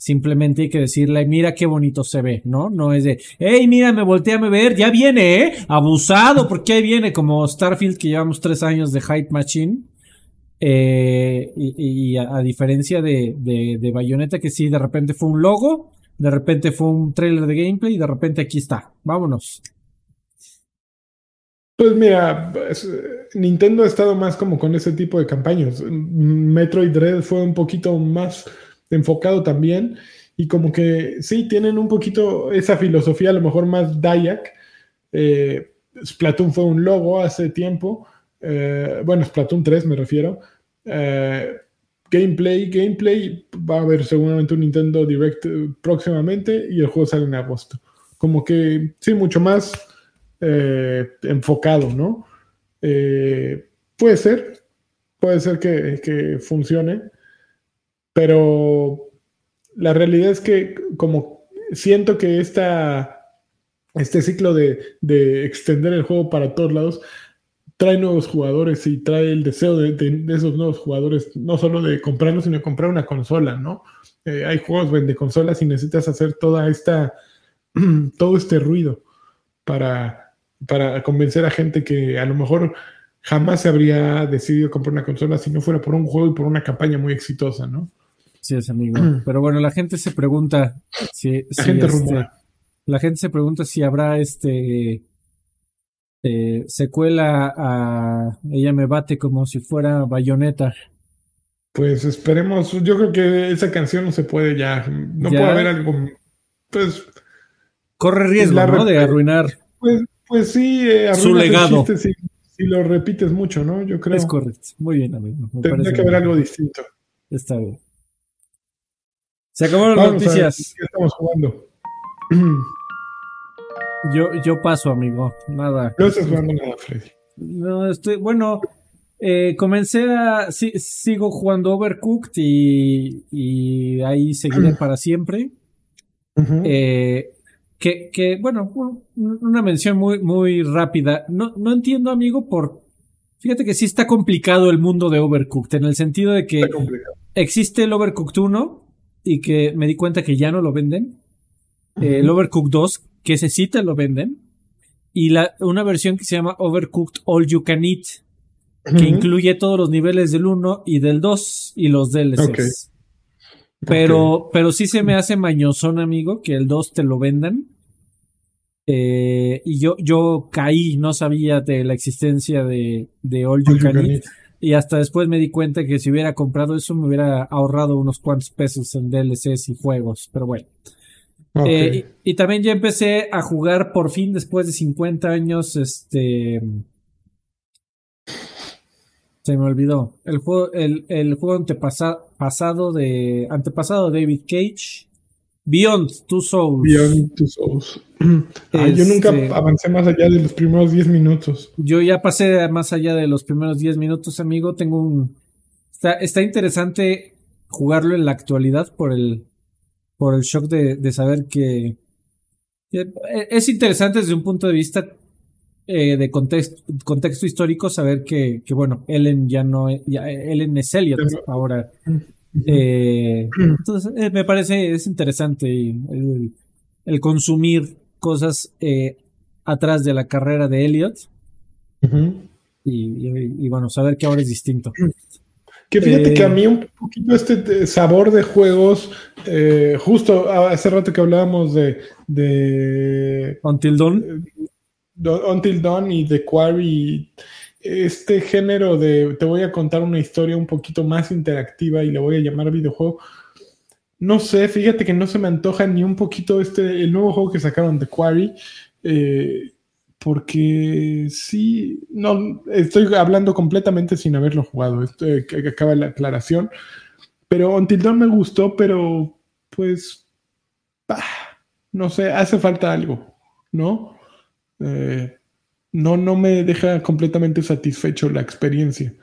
Simplemente hay que decirle, mira qué bonito se ve, ¿no? No es de, hey, mira, me volteé a ver, ya viene, ¿eh? Abusado, porque ahí viene, como Starfield, que llevamos tres años de Hype Machine. Eh, y, a, diferencia de, de, Bayonetta, que sí, de repente fue un logo, de repente fue un trailer de gameplay y de repente aquí está. Vámonos. Pues mira, Nintendo ha estado más como con ese tipo de campañas. Metroid Dread fue un poquito más enfocado también y como que sí, tienen un poquito esa filosofía, a lo mejor más Dayak. Eh, Splatoon fue un logo hace tiempo. Eh, bueno, Splatoon 3 me refiero. Eh, gameplay, gameplay, va a haber seguramente un Nintendo Direct eh, próximamente y el juego sale en agosto. Como que sí, mucho más enfocado, ¿no? Puede ser, puede ser que funcione, pero la realidad es que como siento que esta, este ciclo de, de extender el juego para todos lados trae nuevos jugadores y trae el deseo de, esos nuevos jugadores, no solo de comprarlos, sino de comprar una consola, ¿no? Eh, hay juegos de consolas y necesitas hacer toda esta, (clears throat) todo este ruido para, para convencer a gente que a lo mejor jamás se habría decidido comprar una consola si no fuera por un juego y por una campaña muy exitosa, ¿no? Es amigo. (clears throat) Pero bueno, la gente se pregunta si, La gente este, la gente se pregunta si habrá este eh, secuela a Ella me bate como si fuera bayoneta. Pues esperemos, yo creo que esa canción no se puede ya, no ¿Ya? puede haber algo, pues, Corre riesgo, La ¿no? De arruinar. pues, pues sí, eh, Su legado. si, si lo repites mucho, ¿no? Yo creo. Es correcto. Muy bien, amigo. Me Tendría que haber algo distinto. Está bien. Se acabaron las Vamos noticias. qué estamos jugando. (clears throat) Yo, yo paso, amigo. Nada. No estás jugando nada, Freddy. No, estoy, bueno, eh, comencé a, sí, sigo jugando Overcooked y, y ahí seguiré para siempre. Eh, que, que, bueno, un- una mención muy, muy rápida. No, no entiendo, amigo, por, fíjate que sí está complicado el mundo de Overcooked, en el sentido de que existe el Overcooked 1 y que me di cuenta que ya no lo venden. Eh, el. Overcooked 2, que ese sí te lo venden. Y la, una versión que se llama Overcooked All You Can Eat, que incluye todos los niveles del 1 y del 2 y los DLCs. Ok. Pero, pero sí se me hace mañosón, amigo, que el 2 te lo vendan. Eh, y yo, yo caí, no sabía de la existencia de, de All You All You Can Can Eat. Y hasta después me di cuenta que si hubiera comprado eso me hubiera ahorrado unos cuantos pesos en DLCs y juegos. Pero bueno. Eh, y, y también ya empecé a jugar por fin después de 50 años. Este. Se me olvidó. El juego, el, el juego antepasa- pasado de. Antepasado de David Cage. Beyond Two Souls. Beyond Two Souls. (clears throat) Ah, yo nunca Este- avancé más allá de los primeros 10 minutos. Yo ya pasé más allá de los primeros 10 minutos, amigo. Tengo un. Está, está interesante jugarlo en la actualidad por el. Por el shock de, de saber que. que Es interesante desde un punto de vista eh, de contexto, contexto histórico saber que, que, bueno, Ellen ya no es. ya- Ellen es Elliot ahora. Eh, (clears throat) entonces, eh, me parece es interesante el, el consumir cosas eh, atrás de la carrera de Elliot. Y, y- y, bueno, saber que ahora es distinto. (clears throat) Que fíjate que a mí un poquito este sabor de juegos, justo hace rato que hablábamos de, de Until Dawn, Until Dawn y The Quarry, este género de te voy a contar una historia un poquito más interactiva y le voy a llamar videojuego. No sé, fíjate que no se me antoja ni un poquito este, el nuevo juego que sacaron, The Quarry, eh, porque sí, no, estoy hablando completamente sin haberlo jugado, esto, eh, acaba la aclaración, pero Until Dawn me gustó, pero pues, no sé, hace falta algo, ¿no? Eh, no, no me deja completamente satisfecho la experiencia.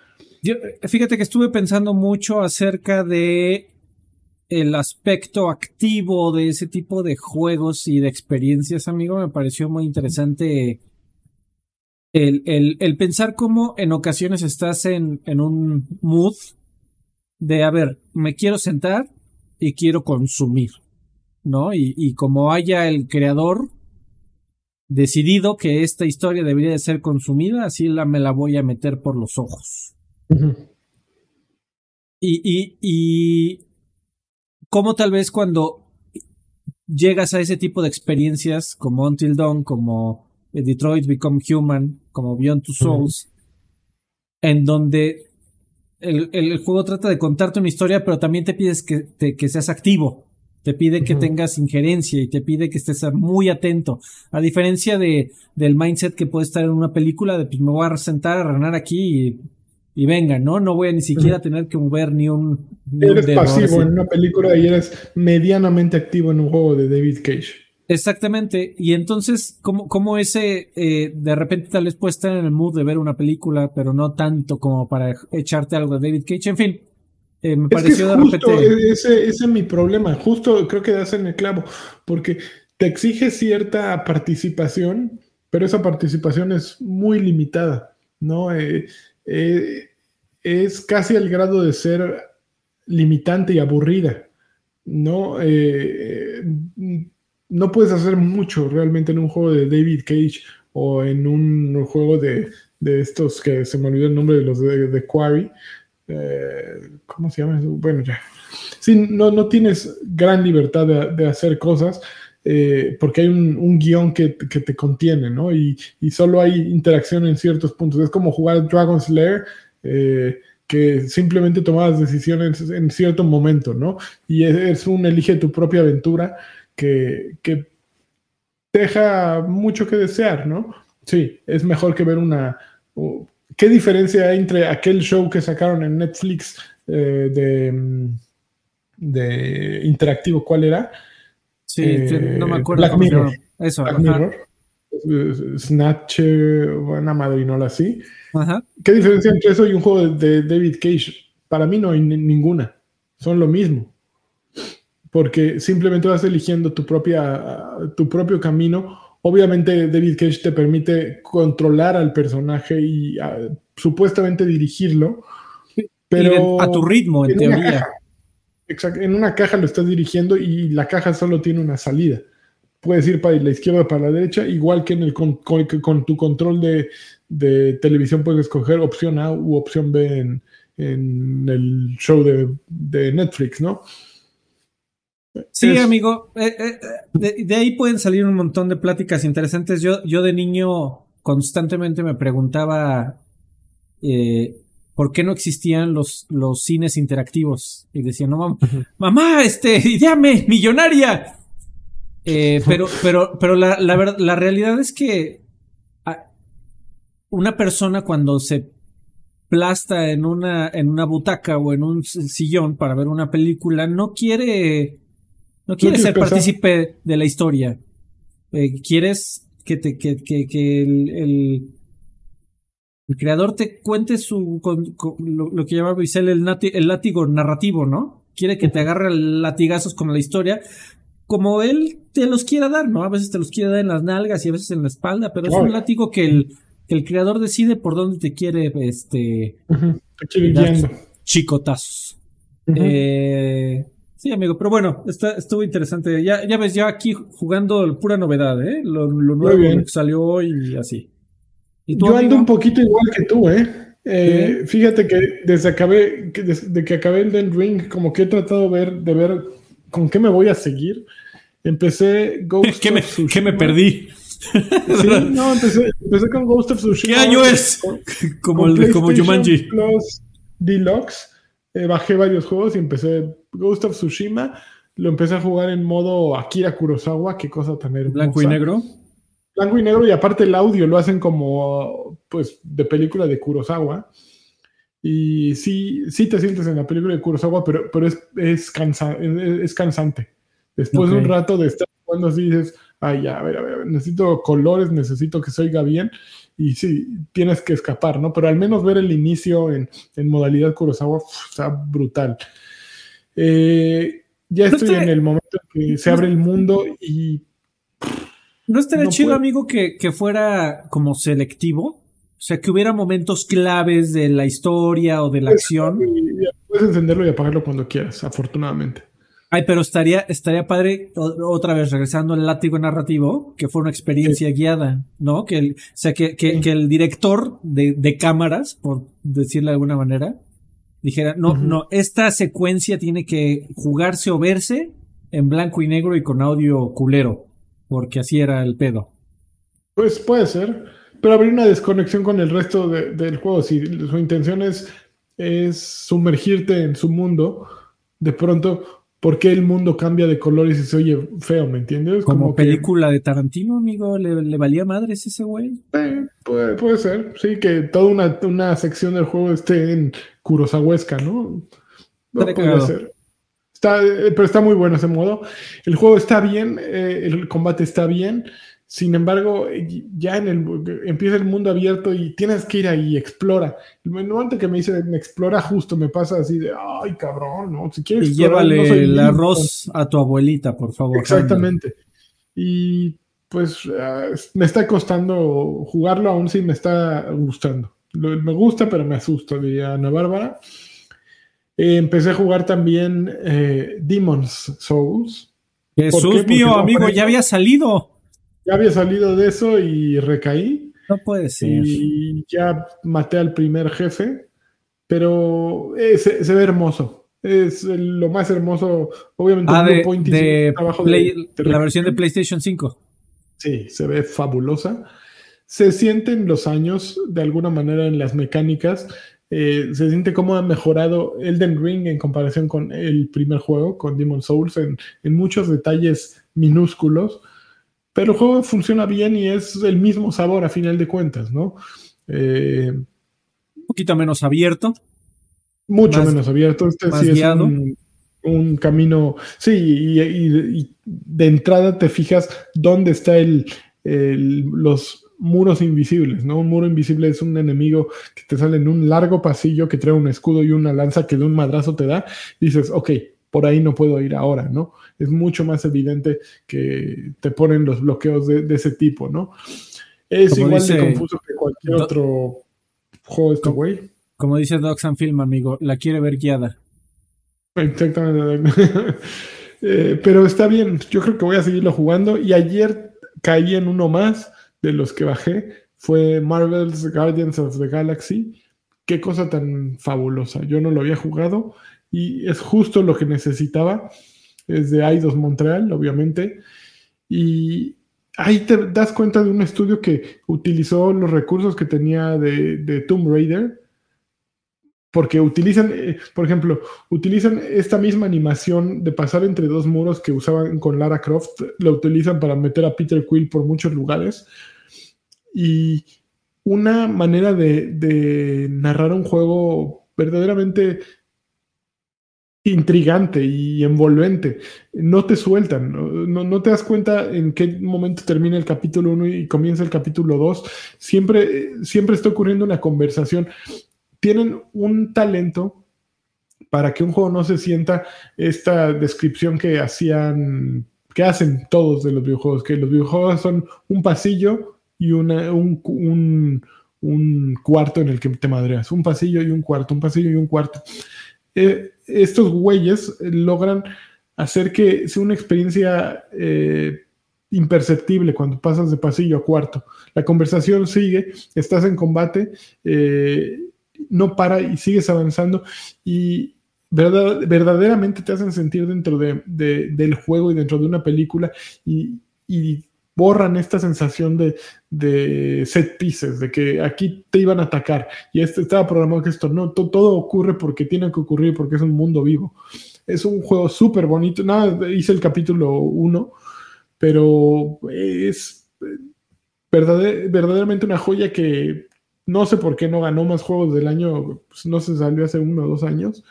Fíjate que estuve pensando mucho acerca de el aspecto activo de ese tipo de juegos y de experiencias, amigo. Me pareció muy interesante el, el, el pensar cómo en ocasiones estás en, en un mood de, a ver, me quiero sentar y quiero consumir, ¿no? Y, y como haya el creador decidido que esta historia debería de ser consumida, así la, me la voy a meter por los ojos. Y, y, y cómo tal vez cuando llegas a ese tipo de experiencias como Until Dawn, como Detroit Become Human, como Beyond Two Souls, en donde el, el juego trata de contarte una historia, pero también te pides que, te- que seas activo. Te pide que tengas injerencia y te pide que estés muy atento. A diferencia de, del mindset que puede estar en una película de pues me voy a sentar a renar aquí y, y venga, ¿no? No voy a ni siquiera tener que mover ni un, ni un Eres dedo, pasivo en una película y eres medianamente activo en un juego de David Cage. Exactamente. Y entonces, ¿cómo, cómo ese eh, de repente tal vez puede estar en el mood de ver una película, pero no tanto como para echarte algo de David Cage? En fin, eh, me Es que es pareció de justo, repente. ese, ese es mi problema. Justo creo que das en el clavo, porque te exige cierta participación, pero esa participación es muy limitada, ¿no? Eh, eh, es casi al grado de ser limitante y aburrida, ¿no? No puedes hacer mucho realmente en un juego de David Cage o en un juego de, de estos que se me olvidó el nombre de los de, de Quarry. Eh, ¿Cómo se llama? Bueno, ya. Sí, no, no tienes gran libertad de, de hacer cosas. Eh, porque hay un, un guion que, que, te contiene, ¿no? Y, y, solo hay interacción en ciertos puntos. Es como jugar Dragon's Lair, eh, que simplemente tomabas decisiones en cierto momento, ¿no? Y es, es un elige tu propia aventura que, que deja mucho que desear, ¿no? Sí, es mejor que ver una... ¿Qué diferencia hay entre aquel show que sacaron en Netflix eh, de, de interactivo? ¿Cuál era? Sí, eh, no me acuerdo. Black Mirror. Eso, Black. Mirror. Snatch, una madrinola así. Ajá. ¿Qué diferencia entre eso y un juego de David Cage? Para mí no hay ninguna. Son lo mismo. Porque simplemente vas eligiendo tu, propia, tu propio camino. Obviamente David Cage te permite controlar al personaje y uh, supuestamente dirigirlo. Pero a tu ritmo, en, en teoría. Caja, exacto, en una caja lo estás dirigiendo y la caja solo tiene una salida. Puedes ir para la izquierda o para la derecha, igual que en el, con, con, con tu control de, de, televisión puedes escoger opción A u opción B en, en el show de, de, Netflix, ¿no? Sí, es... amigo, eh, eh, de, de, ahí pueden salir un montón de pláticas interesantes. Yo, yo de niño constantemente me preguntaba eh, por qué no existían los, los cines interactivos. Y decía, no, mamá, mamá este, llame, millonaria. Eh, pero, pero, pero la, la, la, realidad es que una persona cuando se plasta en una, en una butaca o en un sillón para ver una película no quiere, no quiere ser partícipe de la historia. Eh, quieres que te, que, que, que el, el, el, creador te cuente su, con, con, lo, lo, que llama el, nati, el látigo narrativo, ¿no? Quiere que te agarre latigazos con la historia, como él te los quiera dar, ¿no? A veces te los quiere dar en las nalgas y a veces en la espalda, pero es un látigo que el, que el creador decide por dónde te quiere, este, uh -huh. te quiere guiando. chicotazos. Uh -huh. eh, sí, amigo, pero bueno, está, estuvo interesante. Ya, ya ves, ya aquí jugando pura novedad, ¿eh? Lo, lo nuevo que salió hoy y así. ¿Y tú, Yo amigo? ando un poquito igual que tú, ¿eh? Eh, ¿Sí? Fíjate que desde acabé, que desde que acabé el Den Ring, como que he tratado de ver, de ver con qué me voy a seguir. Empecé Ghost ¿Qué, me, ¿Qué me perdí? Sí, (laughs) no, empecé, empecé, con Ghost of Tsushima. ¿Qué año es? Con, como con el como Jumanji. Plus Deluxe. Eh, bajé varios juegos y empecé Ghost of Tsushima. Lo empecé a jugar en modo Akira Kurosawa. Qué cosa tan hermosa. Blanco y negro. Blanco y negro y aparte el audio lo hacen como pues de película de Kurosawa. Y sí, sí te sientes en la película de Kurosawa, pero, pero es, es, cansa, es, es cansante. Después okay. de un rato de estar jugando así dices, ay, ya, a ver, a ver, necesito colores, necesito que se oiga bien. Y sí, tienes que escapar, ¿no? Pero al menos ver el inicio en, en modalidad Kurosawa uf, está brutal. Eh, ya estoy en el momento en que se abre el mundo y. ¿No estaría no chido, puede... amigo, que, que fuera como selectivo? O sea, que hubiera momentos claves de la historia o de la puedes, acción. Puedes encenderlo y apagarlo cuando quieras, afortunadamente. Ay, pero estaría, estaría padre, otra vez, regresando al látigo narrativo, que fue una experiencia sí. guiada, ¿no? Que el, o sea, que, que, sí. que el director de, de, cámaras, por decirlo de alguna manera, dijera, no, uh -huh. no, esta secuencia tiene que jugarse o verse en blanco y negro y con audio culero, porque así era el pedo. Pues puede ser, pero habría una desconexión con el resto de, del juego. Si su intención es, es sumergirte en su mundo, de pronto por qué el mundo cambia de colores y se oye feo, ¿me entiendes? Como, Como película que... de Tarantino, amigo, ¿le, le valía madres ese güey? Eh, puede, puede, ser, sí, que toda una, una, sección del juego esté en Kurosawaesca, ¿no? no puede ser. Está, eh, pero está muy bueno ese modo. El juego está bien, eh, el combate está bien. Sin embargo, ya en el empieza el mundo abierto y tienes que ir ahí, explora. El momento que me dice explora justo, me pasa así de ay cabrón, ¿no? Si quieres y llévale no el arroz a tu abuelita, por favor. Exactamente. Y pues uh, me está costando jugarlo, aún sí me está gustando. Lo, me gusta, pero me asusta, diría Ana Bárbara. Eh, empecé a jugar también eh, Demon's Souls. Jesús mío, amigo, ya había salido ya había salido de eso y recaí. No puede ser. Y ya maté al primer jefe, pero eh, se, ve hermoso. Es lo más hermoso, obviamente. Ah, de, la versión de PlayStation 5. Sí, se ve fabulosa. Se sienten los años de alguna manera en las mecánicas. Eh, se siente cómo ha mejorado Elden Ring en comparación con el primer juego, con Demon Souls, en, en muchos detalles minúsculos. Pero el juego funciona bien y es el mismo sabor a final de cuentas, ¿no? Eh, un poquito menos abierto. Mucho menos abierto. Este sí es un, camino. Sí, y, de entrada te fijas dónde está el, los muros invisibles, ¿no? Un muro invisible es un enemigo que te sale en un largo pasillo que trae un escudo y una lanza que de un madrazo te da. Y dices, ok, por ahí no puedo ir ahora, ¿no? Es mucho más evidente que te ponen los bloqueos de, ese tipo, ¿no? Es igual de confuso que cualquier otro juego de este güey. Como dice Doc Film, amigo, la quiere ver guiada. Exactamente. (laughs) Eh, pero está bien, yo creo que voy a seguirlo jugando. Y ayer caí en uno más de los que bajé. Fue Marvel's Guardians of the Galaxy. Qué cosa tan fabulosa. Yo no lo había jugado y es justo lo que necesitaba. Es de Eidos Montreal, obviamente. Y ahí te das cuenta de un estudio que utilizó los recursos que tenía de, Tomb Raider. Porque utilizan, eh, por ejemplo, utilizan esta misma animación de pasar entre dos muros que usaban con Lara Croft, la utilizan para meter a Peter Quill por muchos lugares. Y una manera de narrar un juego verdaderamente intrigante y envolvente. No te sueltan, no, te das cuenta en qué momento termina el capítulo 1 y comienza el capítulo 2. Siempre, siempre está ocurriendo una conversación. Tienen un talento para que un juego no se sienta esta descripción que hacían, que hacen todos de los videojuegos, que los videojuegos son un pasillo y una, un, un cuarto en el que te madreas, un pasillo y un cuarto, un pasillo y un cuarto. Eh, estos güeyes logran hacer que sea una experiencia eh, imperceptible cuando pasas de pasillo a cuarto. La conversación sigue, estás en combate, eh, no para y sigues avanzando y verdaderamente te hacen sentir dentro del juego y dentro de una película y, borran esta sensación de, set pieces, de que aquí te iban a atacar y este estaba programado que esto no, todo ocurre porque tiene que ocurrir, porque es un mundo vivo. Es un juego súper bonito. Nada, hice el capítulo 1, pero es verdaderamente una joya que no sé por qué no ganó más juegos del año, pues no se salió hace uno o dos años,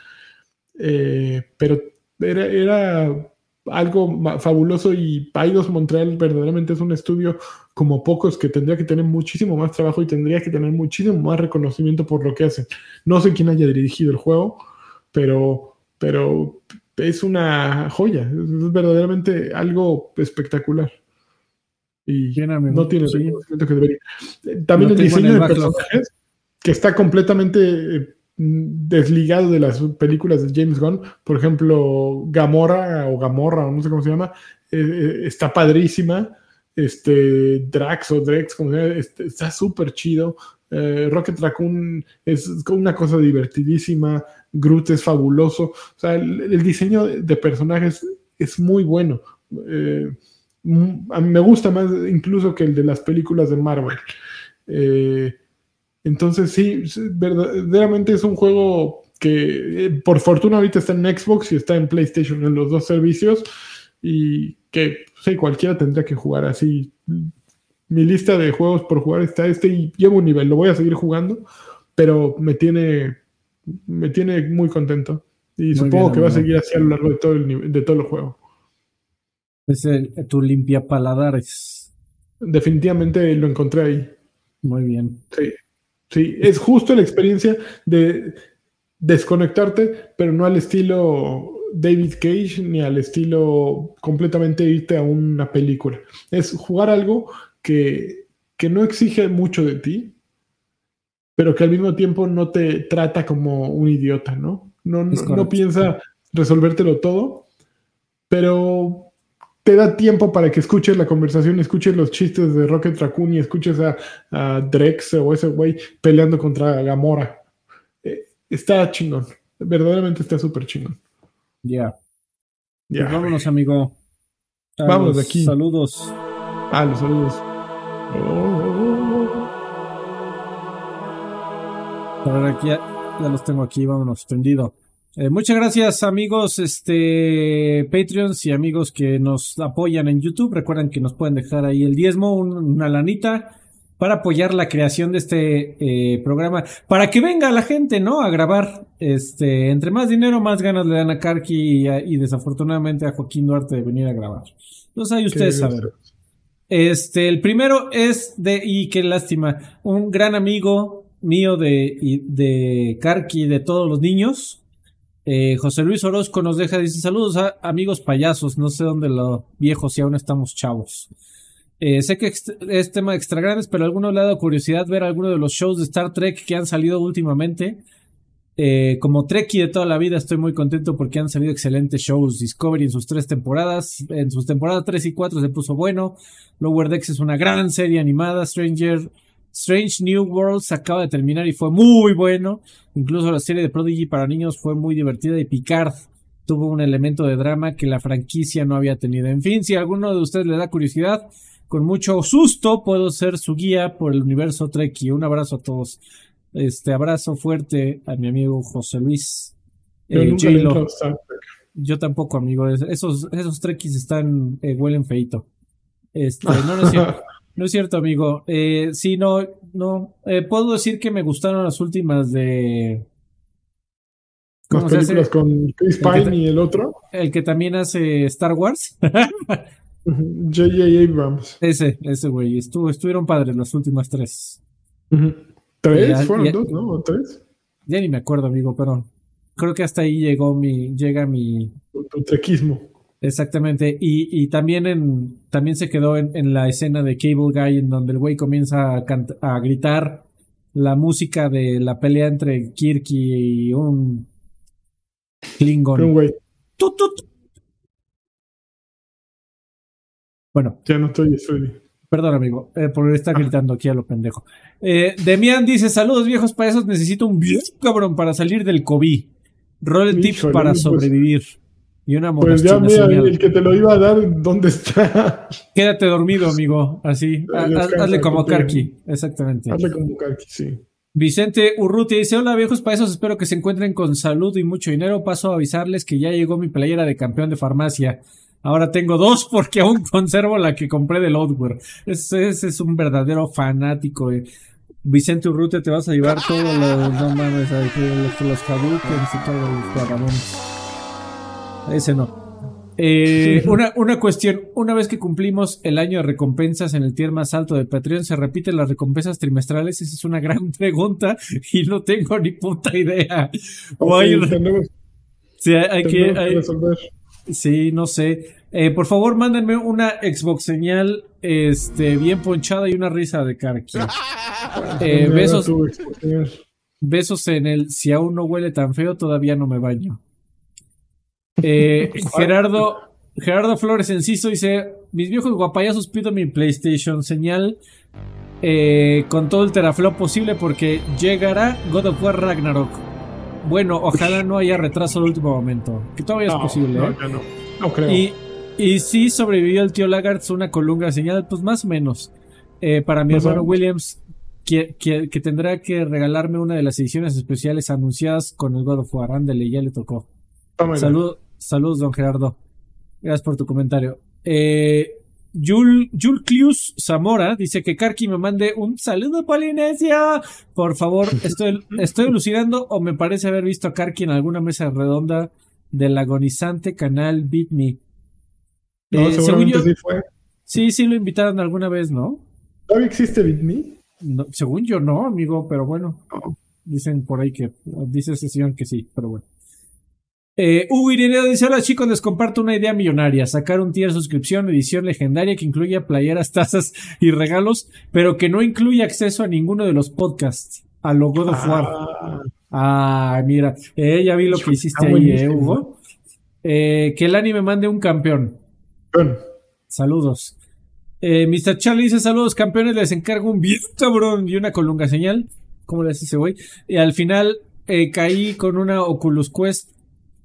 eh, pero era algo fabuloso y Paidos Montreal verdaderamente es un estudio como pocos que tendría que tener muchísimo más trabajo y tendría que tener muchísimo más reconocimiento por lo que hacen. No sé quién haya dirigido el juego, pero, pero es una joya, es verdaderamente algo espectacular. Y no tiene el reconocimiento que debería. También el diseño de personajes, que está completamente eh, desligado de las películas de James Gunn. Por ejemplo, Gamora o Gamorra, no sé cómo se llama, eh, eh, está padrísima. Este, Drax o Drex, como se este, está súper chido. Eh, Rocket Raccoon es una cosa divertidísima. Groot es fabuloso. O sea, el, diseño de, personajes es muy bueno. a mí me gusta más incluso que el de las películas de Marvel. Entonces sí, verdaderamente es un juego que eh, por fortuna ahorita está en Xbox y está en PlayStation en los dos servicios y que sí, cualquiera tendría que jugar así. Mi lista de juegos por jugar está este y llevo un nivel, lo voy a seguir jugando, pero me tiene, me tiene muy contento y supongo que va a seguir así a lo largo de todo el, de todo el juego. Es tu limpia paladares. Definitivamente lo encontré ahí. Muy bien. Sí. Sí, es justo la experiencia de desconectarte, pero no al estilo David Cage ni al estilo completamente irte a una película. Es jugar algo que, que no exige mucho de ti, pero que al mismo tiempo no te trata como un idiota, ¿no? No, no, no piensa resolvértelo todo, pero te da tiempo para que escuches la conversación, escuches los chistes de Rocket Raccoon y escuches a, Drex o ese güey peleando contra Gamora. Eh, está chingón. Verdaderamente está súper chingón. Ya. Pues vámonos, amigo. vámonos de aquí. Saludos. Ah, los saludos. Ahora aquí ya, ya los tengo aquí, vámonos, tendido. Eh, muchas gracias amigos, este Patreons y amigos que nos apoyan en YouTube. Recuerden que nos pueden dejar ahí el diezmo, una lanita para apoyar la creación de este eh, programa, para que venga la gente, ¿no? A grabar. Este, entre más dinero, más ganas le dan a Karki y, desafortunadamente a Joaquín Duarte de venir a grabar. Entonces ahí ustedes saben. Este, el primero es de, y qué lástima, un gran amigo mío de, de Karki, de todos los niños, eh, José Luis Orozco nos deja, dice, saludos a amigos payasos, no sé dónde lo viejos si aún estamos chavos. Eh, sé que es tema extra grandes, pero a alguno le ha dado curiosidad ver alguno de los shows de Star Trek que han salido últimamente. Eh, como Trekkie de toda la vida estoy muy contento porque han salido excelentes shows. Discovery en sus tres temporadas, en sus temporadas 3 y 4 se puso bueno. Lower Decks es una gran serie animada. Stranger Strange New Worlds acaba de terminar y fue muy bueno. Incluso la serie de Prodigy para niños fue muy divertida y Picard tuvo un elemento de drama que la franquicia no había tenido. En fin, si a alguno de ustedes le da curiosidad, con mucho susto puedo ser su guía por el universo Trekkie. Un abrazo a todos. Este abrazo fuerte a mi amigo José Luis. Eh, Yo tampoco, amigo. Esos, esos Trekkies están, eh, huelen feito. Este, no, no (laughs) No es cierto, amigo. Eh, sí, no, no. Eh, puedo decir que me gustaron las últimas de. Las películas con Chris Pine y el otro. El que también hace Star Wars. (laughs) J.J. Abrams. Ese, ese güey. Estuvo, estuvieron padres las últimas tres. ¿Tres? ¿Fueron dos, no? ¿Tres? Ya ni me acuerdo, amigo, pero creo que hasta ahí llegó mi, llega mi. Tu, trequismo. Exactamente, y, y también en también se quedó en, en, la escena de Cable Guy en donde el güey comienza a, a gritar la música de la pelea entre Kirk y un Klingon. Un güey. Bueno. Ya no estoy, estoy. Perdón, amigo, eh, por estar gritando aquí a lo pendejo. Eh, Demian dice: Saludos, viejos payasos. Necesito un bien cabrón para salir del COVID. Roll tips para pues, sobrevivir. Y una Pues ya, mira, el que te lo iba a dar, ¿dónde está? Quédate dormido, amigo. Así. hazle como Karki. Exactamente. Hazle como Karki, sí. Vicente Urruti dice: Hola viejos paesos, espero que se encuentren con salud y mucho dinero. Paso a avisarles que ya llegó mi playera de campeón de farmacia. Ahora tengo dos porque aún conservo la que compré del Outwear. Ese, es un verdadero fanático. Vicente Urruti, te vas a llevar todos los, no mames, los, los y todos los ese no. Eh, (laughs) una, una cuestión, una vez que cumplimos el año de recompensas en el tier más alto de Patreon, ¿se repiten las recompensas trimestrales? Esa es una gran (laughs) pregunta y no tengo ni puta idea. sí, hay, que... sí, no sé. Eh, por favor, mándenme una Xbox señal este, bien ponchada y una risa de Karki. (laughs) Eh, besos, besos en el si aún no huele tan feo, todavía no me baño. Eh, (laughs) Gerardo, Gerardo Flores Enciso dice: Mis viejos guapayazos pido mi PlayStation señal eh, con todo el teraflop posible porque llegará God of War Ragnarok. Bueno, ojalá no haya retraso al último momento. Que todavía es posible. No, ¿eh? no, no creo. Y, y si sobrevivió el tío Lagartz una colunga señal, pues más o menos. para mi hermano Williams, que, que, tendrá que regalarme una de las ediciones especiales anunciadas con el God of War. Ándale, ya le tocó. Saludos Saludos, don Gerardo. Gracias por tu comentario. Eh, Jul, Clius Zamora dice que Karki me mande un saludo Polinesia. Por favor, (laughs) estoy, estoy alucinando o me parece haber visto a Karki en alguna mesa redonda del agonizante canal Beat Me. No, eh, seguramente sí fue. Sí, sí lo invitaron alguna vez, ¿no? ¿Todavía existe Beat Me? No, según yo no, amigo, pero bueno. Dicen por ahí que, dice ese señor que sí, pero bueno. Eh, Hugo Irineo dice: Hola chicos, les comparto una idea millonaria. Sacar un tier suscripción, edición legendaria que incluya playeras, tazas y regalos, pero que no incluya acceso a ninguno de los podcasts. A lo God of War. Ah, mira. Eh, ya vi lo que hiciste ahí, eh, Hugo. Eh, que el anime mande un campeón. Saludos. Eh, Mr. Charlie dice saludos campeones, les encargo un bien cabrón y una colunga señal. ¿Cómo le hace ese güey? Y al final eh, caí con una Oculus Quest.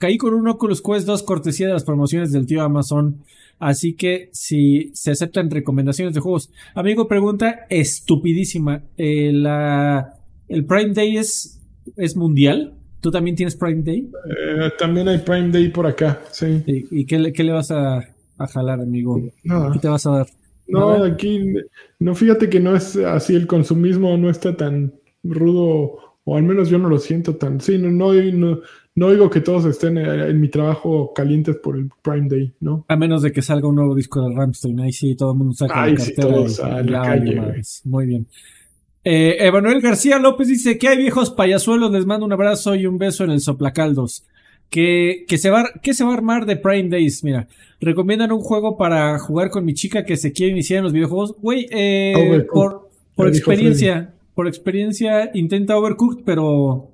Caí con un Oculus Quest 2 cortesía de las promociones del tío Amazon. Así que si se aceptan recomendaciones de juegos. Amigo, pregunta estupidísima. Eh, la, ¿El Prime Day es, es mundial? ¿Tú también tienes Prime Day? Eh, también hay Prime Day por acá, sí. ¿Y, qué, le, qué, le vas a, a jalar, amigo? ¿Qué te vas a dar? No, aquí, no, fíjate que no es así, el consumismo no está tan rudo, o al menos yo no lo siento tan. Sí, no, no, no, oigo que todos estén eh, en, mi trabajo calientes por el Prime Day, ¿no? A menos de que salga un nuevo disco de Ramstein, ahí sí todo el mundo saca la cartera. Muy bien. Eh, Emanuel García López dice que hay viejos payasuelos, les mando un abrazo y un beso en el soplacaldos. Que, que, se va, que se va a armar de Prime Days, mira. Recomiendan un juego para jugar con mi chica que se quiere iniciar en los videojuegos. Güey, eh, por, por experiencia, por experiencia intenta Overcooked, pero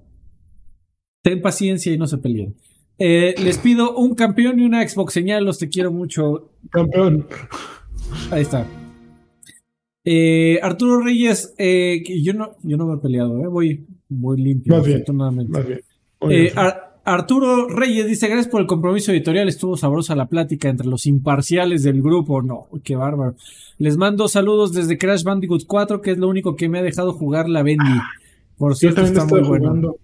ten paciencia y no se peleen. Eh, les pido un campeón y una Xbox señal, los te quiero mucho. Campeón. Ahí está. Eh, Arturo Reyes, eh, yo no, yo no me he peleado, eh, voy, voy limpio, más afortunadamente. Más bien. Eh, Arturo Reyes dice, gracias por el compromiso editorial, estuvo sabrosa la plática entre los imparciales del grupo, no, qué bárbaro. Les mando saludos desde Crash Bandicoot 4, que es lo único que me ha dejado jugar la Bendy. Ah, por cierto, está muy bueno.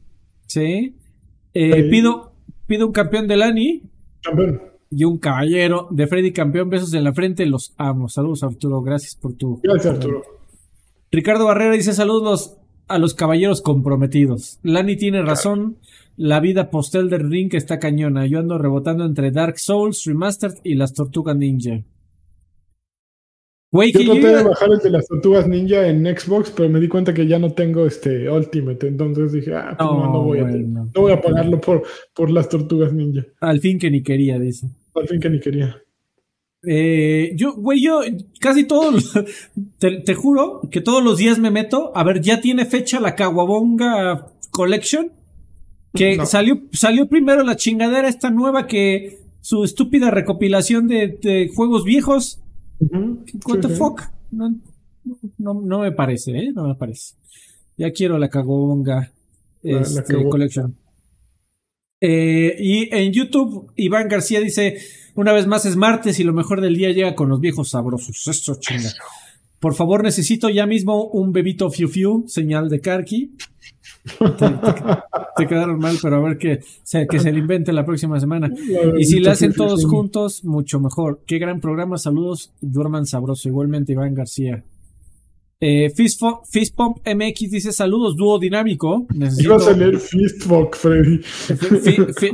Sí. pido, pido un campeón del ANI. Campeón y un caballero de Freddy Campeón. Besos en la frente, los amo. Saludos, Arturo. Gracias por tu. Gracias, Arturo. Ricardo Barrera dice: Saludos a los caballeros comprometidos. Lani tiene razón. La vida postel del ring está cañona. Yo ando rebotando entre Dark Souls Remastered y las Tortugas Ninja. Güey, yo traté de bajar el de las tortugas ninja en Xbox, pero me di cuenta que ya no tengo este Ultimate, entonces dije, ah, pues no, voy, a, no voy a pagarlo por, por las tortugas ninja. Al fin que ni quería, dice. Al fin que ni quería. Eh, yo, güey, yo casi todos, (laughs) te, juro que todos los días me meto. A ver, ya tiene fecha la Kawabonga Collection. Que salió, salió primero la chingadera esta nueva que su estúpida recopilación de, juegos viejos. What the fuck? No, no, me parece, ¿eh? No me parece. Ya quiero la Kawabonga este, Collection. Eh, y en YouTube, Iván García dice: Una vez más es martes y lo mejor del día llega con los viejos sabrosos. Eso chinga. Por favor, necesito ya mismo un bebito fiu fiu, señal de Karki. Te, quedaron mal, pero a ver que se, que se le invente la próxima semana. (laughs) Y si le hacen todos juntos, mucho mejor. Qué gran programa. Saludos, duerman sabroso. Igualmente, Iván García. Eh, Fistpump MX dice saludos, dúo dinámico. Necesito... Ibas a leer Fistfuck, Freddy.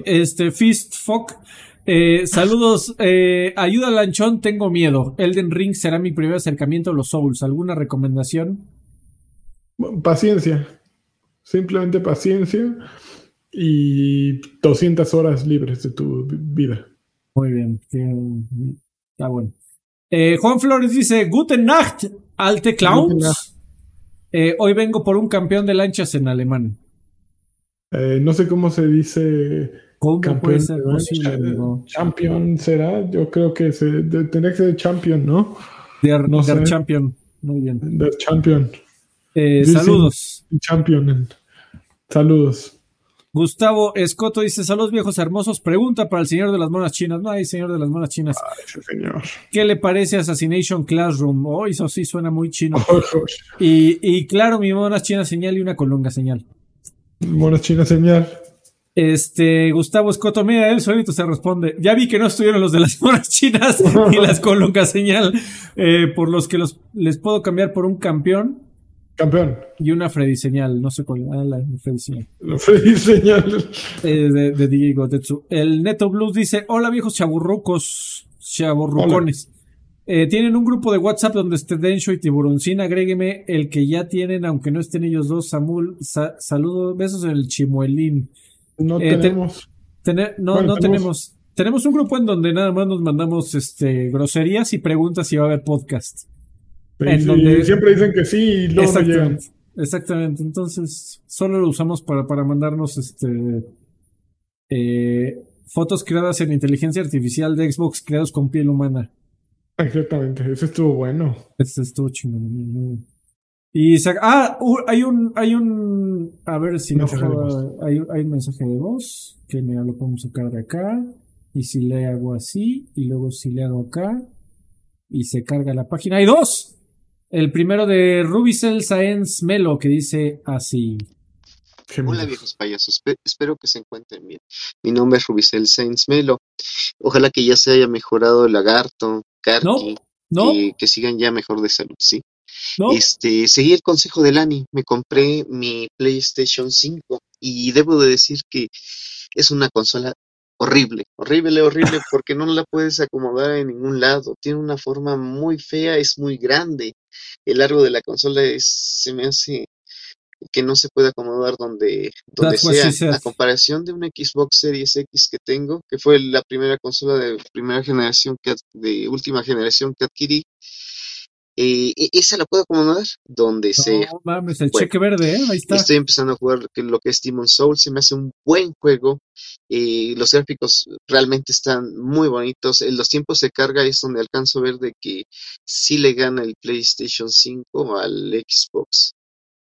este, Fistfuck. Eh, saludos, eh, ayuda Lanchón, tengo miedo. Elden Ring será mi primer acercamiento a los Souls. ¿Alguna recomendación? Paciencia. Simplemente paciencia y 200 horas libres de tu vida. Muy bien. Está bueno. Eh, Juan Flores dice, Guten Nacht, alte Clowns. Eh, hoy vengo por un campeón de lanchas en alemán. Eh, no sé cómo se dice. ¿Cómo puede ser posible? Champion será. Yo creo que se, tendría que ser champion, ¿no? Der, no champion. Muy bien. Der champion. saludos. Champion. Saludos. Gustavo Escoto dice: Saludos viejos hermosos. Pregunta para el señor de las monas chinas. No hay señor de las monas chinas. Ay, señor. ¿Qué le parece Assassination Classroom? Oh, eso sí suena muy chino. (laughs) y, y, claro, mi monas china señal y una colunga señal. Monas china señal. Este, Gustavo Escoto, mira, él solito se responde. Ya vi que no estuvieron los de las monas chinas ni las (laughs) colungas señal, eh, por los que los, les puedo cambiar por un campeón. Campeón. Y una Freddy señal, no sé cuál. Ah, la Freddy señal. La Freddy señal. Eh, de, Diego Tetsu. El Neto Blues dice: Hola viejos chaburrucos, chaburrucones. Eh, tienen un grupo de WhatsApp donde esté Densho y Tiburoncina. Agrégueme el que ya tienen, aunque no estén ellos dos. Samul, saludos, besos en el chimuelín. No eh, tenemos. no, no tenemos. Tenemos un grupo en donde nada más nos mandamos este, groserías y preguntas si va a haber podcast siempre dicen que sí y luego no llegan. Exactamente. Entonces, solo lo usamos para, para mandarnos este eh, fotos creadas en inteligencia artificial de Xbox creados con piel humana. Exactamente, ese estuvo bueno. Ese estuvo chingón. Y ah, hay un, hay un, a ver si no, hay, hay un mensaje de voz que me lo podemos sacar de acá. Y si le hago así, y luego si le hago acá, y se carga la página. ¡Hay dos! El primero de Rubicel Science Melo que dice así. Hola viejos payasos, espero que se encuentren bien. Mi nombre es Rubicel Sainz Melo. Ojalá que ya se haya mejorado el lagarto, Karki, no, Que, sigan ya mejor de salud, ¿sí? Este, seguí el consejo de Lani, me compré mi PlayStation 5 y debo de decir que es una consola horrible, horrible, horrible, (laughs) porque no la puedes acomodar en ningún lado. Tiene una forma muy fea, es muy grande. El largo de la consola es, se me hace que no se puede acomodar donde, donde sea. A comparación de una Xbox Series X que tengo, que fue la primera consola de primera generación, que, de última generación que adquirí, eh, e, esa la puedo acomodar donde sea. No mames, el cheque verde, ¿eh? ahí está. Estoy empezando a jugar lo que es Demon Souls, se me hace un buen juego. Eh, los gráficos realmente están muy bonitos. En los tiempos de carga es donde alcanzo a ver de que sí le gana el PlayStation 5 al Xbox.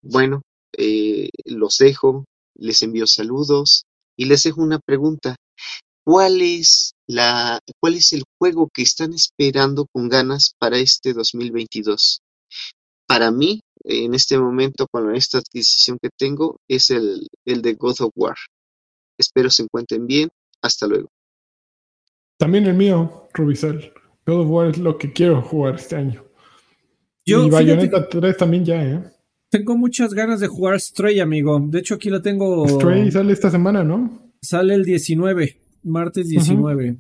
Bueno, eh, los dejo, les envío saludos y les dejo una pregunta. ¿Cuál es, la, ¿Cuál es el juego que están esperando con ganas para este 2022? Para mí, en este momento, con esta adquisición que tengo, es el, el de God of War. Espero se encuentren bien. Hasta luego. También el mío, Rubicel. God of War es lo que quiero jugar este año. y Bayonetta 3 también ya, ¿eh? Tengo muchas ganas de jugar Stray, amigo. De hecho, aquí lo tengo. Stray sale esta semana, ¿no? Sale el 19, martes 19.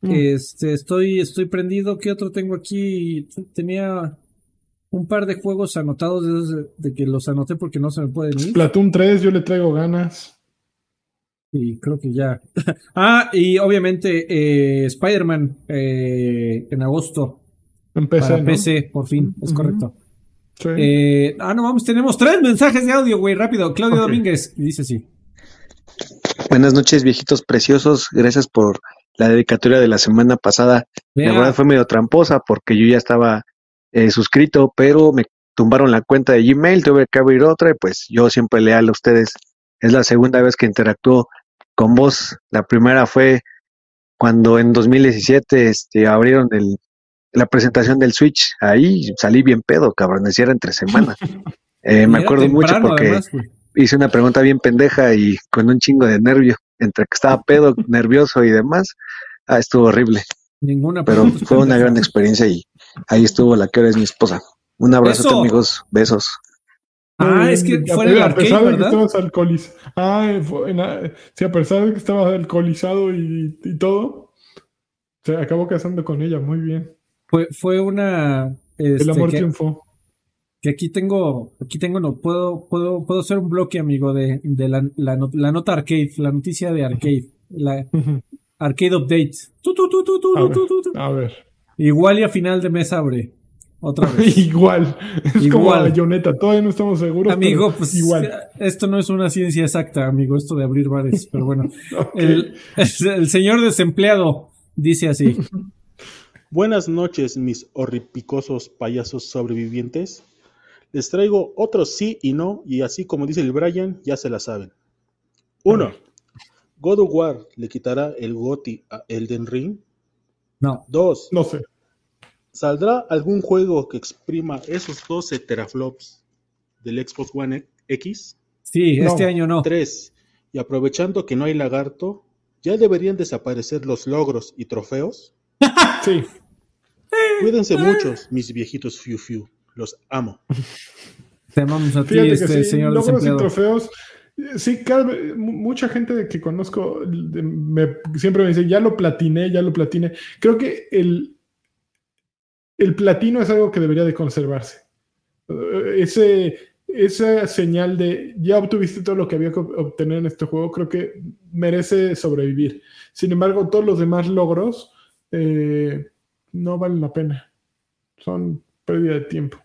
Mm. Este, estoy, estoy prendido. ¿Qué otro tengo aquí? Tenía un par de juegos anotados de, que los anoté porque no se me pueden ir. Platoon 3, yo le traigo ganas. Y creo que ya. (laughs) ah, y obviamente eh, Spider-Man eh, en agosto. En PC, para PC, por fin, es correcto. Eh, ah, no vamos, tenemos tres mensajes de audio, güey, rápido. Claudio Domínguez dice así. Buenas noches, viejitos preciosos. Gracias por la dedicatoria de la semana pasada. La verdad fue medio tramposa porque yo ya estaba eh, suscrito, pero me tumbaron la cuenta de Gmail, tuve que abrir otra y pues yo siempre leal a ustedes. Es la segunda vez que interactúo con vos. La primera fue cuando en 2017 este, abrieron el, la presentación del Switch, ahí salí bien pedo, cabrón, era entre semana. (laughs) Eh, me acuerdo mucho porque hice una pregunta bien pendeja y con un chingo de nervio, entre que estaba pedo, (laughs) nervioso y demás. Ah, estuvo horrible. Ninguna Pero fue una gran experiencia y ahí estuvo la que ahora es mi esposa. Un abrazo, amigos. Besos. Ah, es que fue el arcade, a pesar de que estabas alcoholizado. Ah, sí, a pesar de que estabas alcoholizado y, y todo, se acabó casando con ella. Muy bien. Fue, fue una. Este, el amor triunfó. Que aquí tengo, aquí tengo, no, puedo, puedo, puedo hacer un bloque, amigo, de, de la, la, nota arcade, la noticia de arcade, la arcade update. a, ver, Igual y a final de mes abre. Otra (laughs) vez. igual. Es igual. como bayoneta, todavía no estamos seguros. Amigo, pues igual. esto no es una ciencia exacta, amigo, esto de abrir bares, pero bueno. (laughs) el, (laughs) el señor desempleado dice así. Buenas noches, mis horripicosos payasos sobrevivientes. Les traigo otros sí y no, y así como dice el Brian, ya se la saben. Uno, God of War le quitará el GOTI a Elden Ring. No. Dos, no sé. ¿Saldrá algún juego que exprima esos 12 teraflops del Xbox One X? Sí, este año no. Tres, y aprovechando que no hay lagarto, ¿ya deberían desaparecer los logros y trofeos? (laughs) Sí. Cuídense muchos, mis viejitos fiu fiu. Los amo. Te amamos a ti, este señor logros y trofeos. Sí, mucha gente que conozco siempre me dice, ya lo platiné, ya lo platiné. Creo que el, el platino es algo que debería de conservarse. Ese, esa señal de ya obtuviste todo lo que había que obtener en este juego, creo que merece sobrevivir. Sin embargo, todos los demás logros eh, no valen la pena. Son pérdida de tiempo.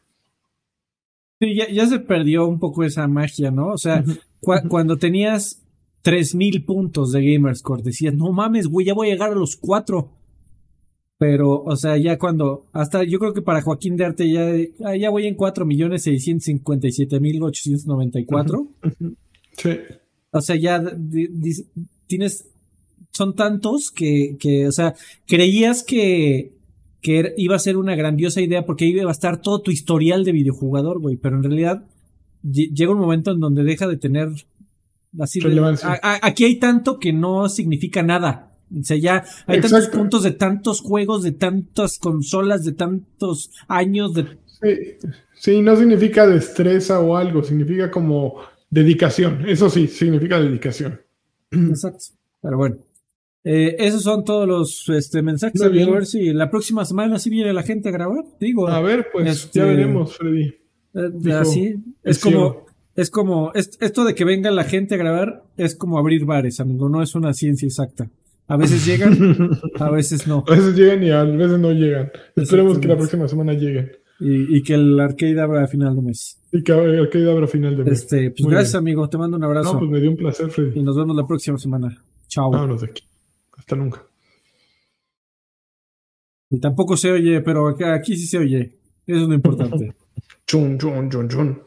Sí, ya, se perdió un poco esa magia, ¿no? O sea, cuando tenías 3000 puntos de Gamerscore, decías, no mames, güey, ya voy a llegar a los 4. Pero, o sea, ya cuando, hasta yo creo que para Joaquín de Arte ya, ah, ya voy en 4 millones 657 mil 894. Sí. O sea, ya tienes, son tantos que, que, o sea, creías que, que iba a ser una grandiosa idea porque iba a estar todo tu historial de videojugador, güey, pero en realidad llega un momento en donde deja de tener así aquí hay tanto que no significa nada. O sea, ya hay tantos puntos de tantos juegos, de tantas consolas, de tantos años de... Sí, sí, no significa destreza o algo, significa como dedicación. Eso sí, significa dedicación. Exacto. Pero bueno. Eh, esos son todos los este, mensajes. A ver si la próxima semana sí viene la gente a grabar. Digo. A ver, pues este, ya veremos, Freddy. Eh, así. Es como, es como, esto de que venga la gente a grabar es como abrir bares, amigo. No es una ciencia exacta. A veces llegan, a veces no. (laughs) A veces llegan y a veces no llegan. Esperemos que la próxima semana lleguen. Y, que el arcade abra a final de mes. Y que el arcade abra a final de mes. Este, pues gracias, amigo. Te mando un abrazo. No, pues me dio un placer, Freddy. Y nos vemos la próxima semana. Chao. Vámonos de aquí. Hasta nunca. Y tampoco se oye, pero aquí sí se oye. Eso es lo importante. (laughs) chun, chun, chun, chun.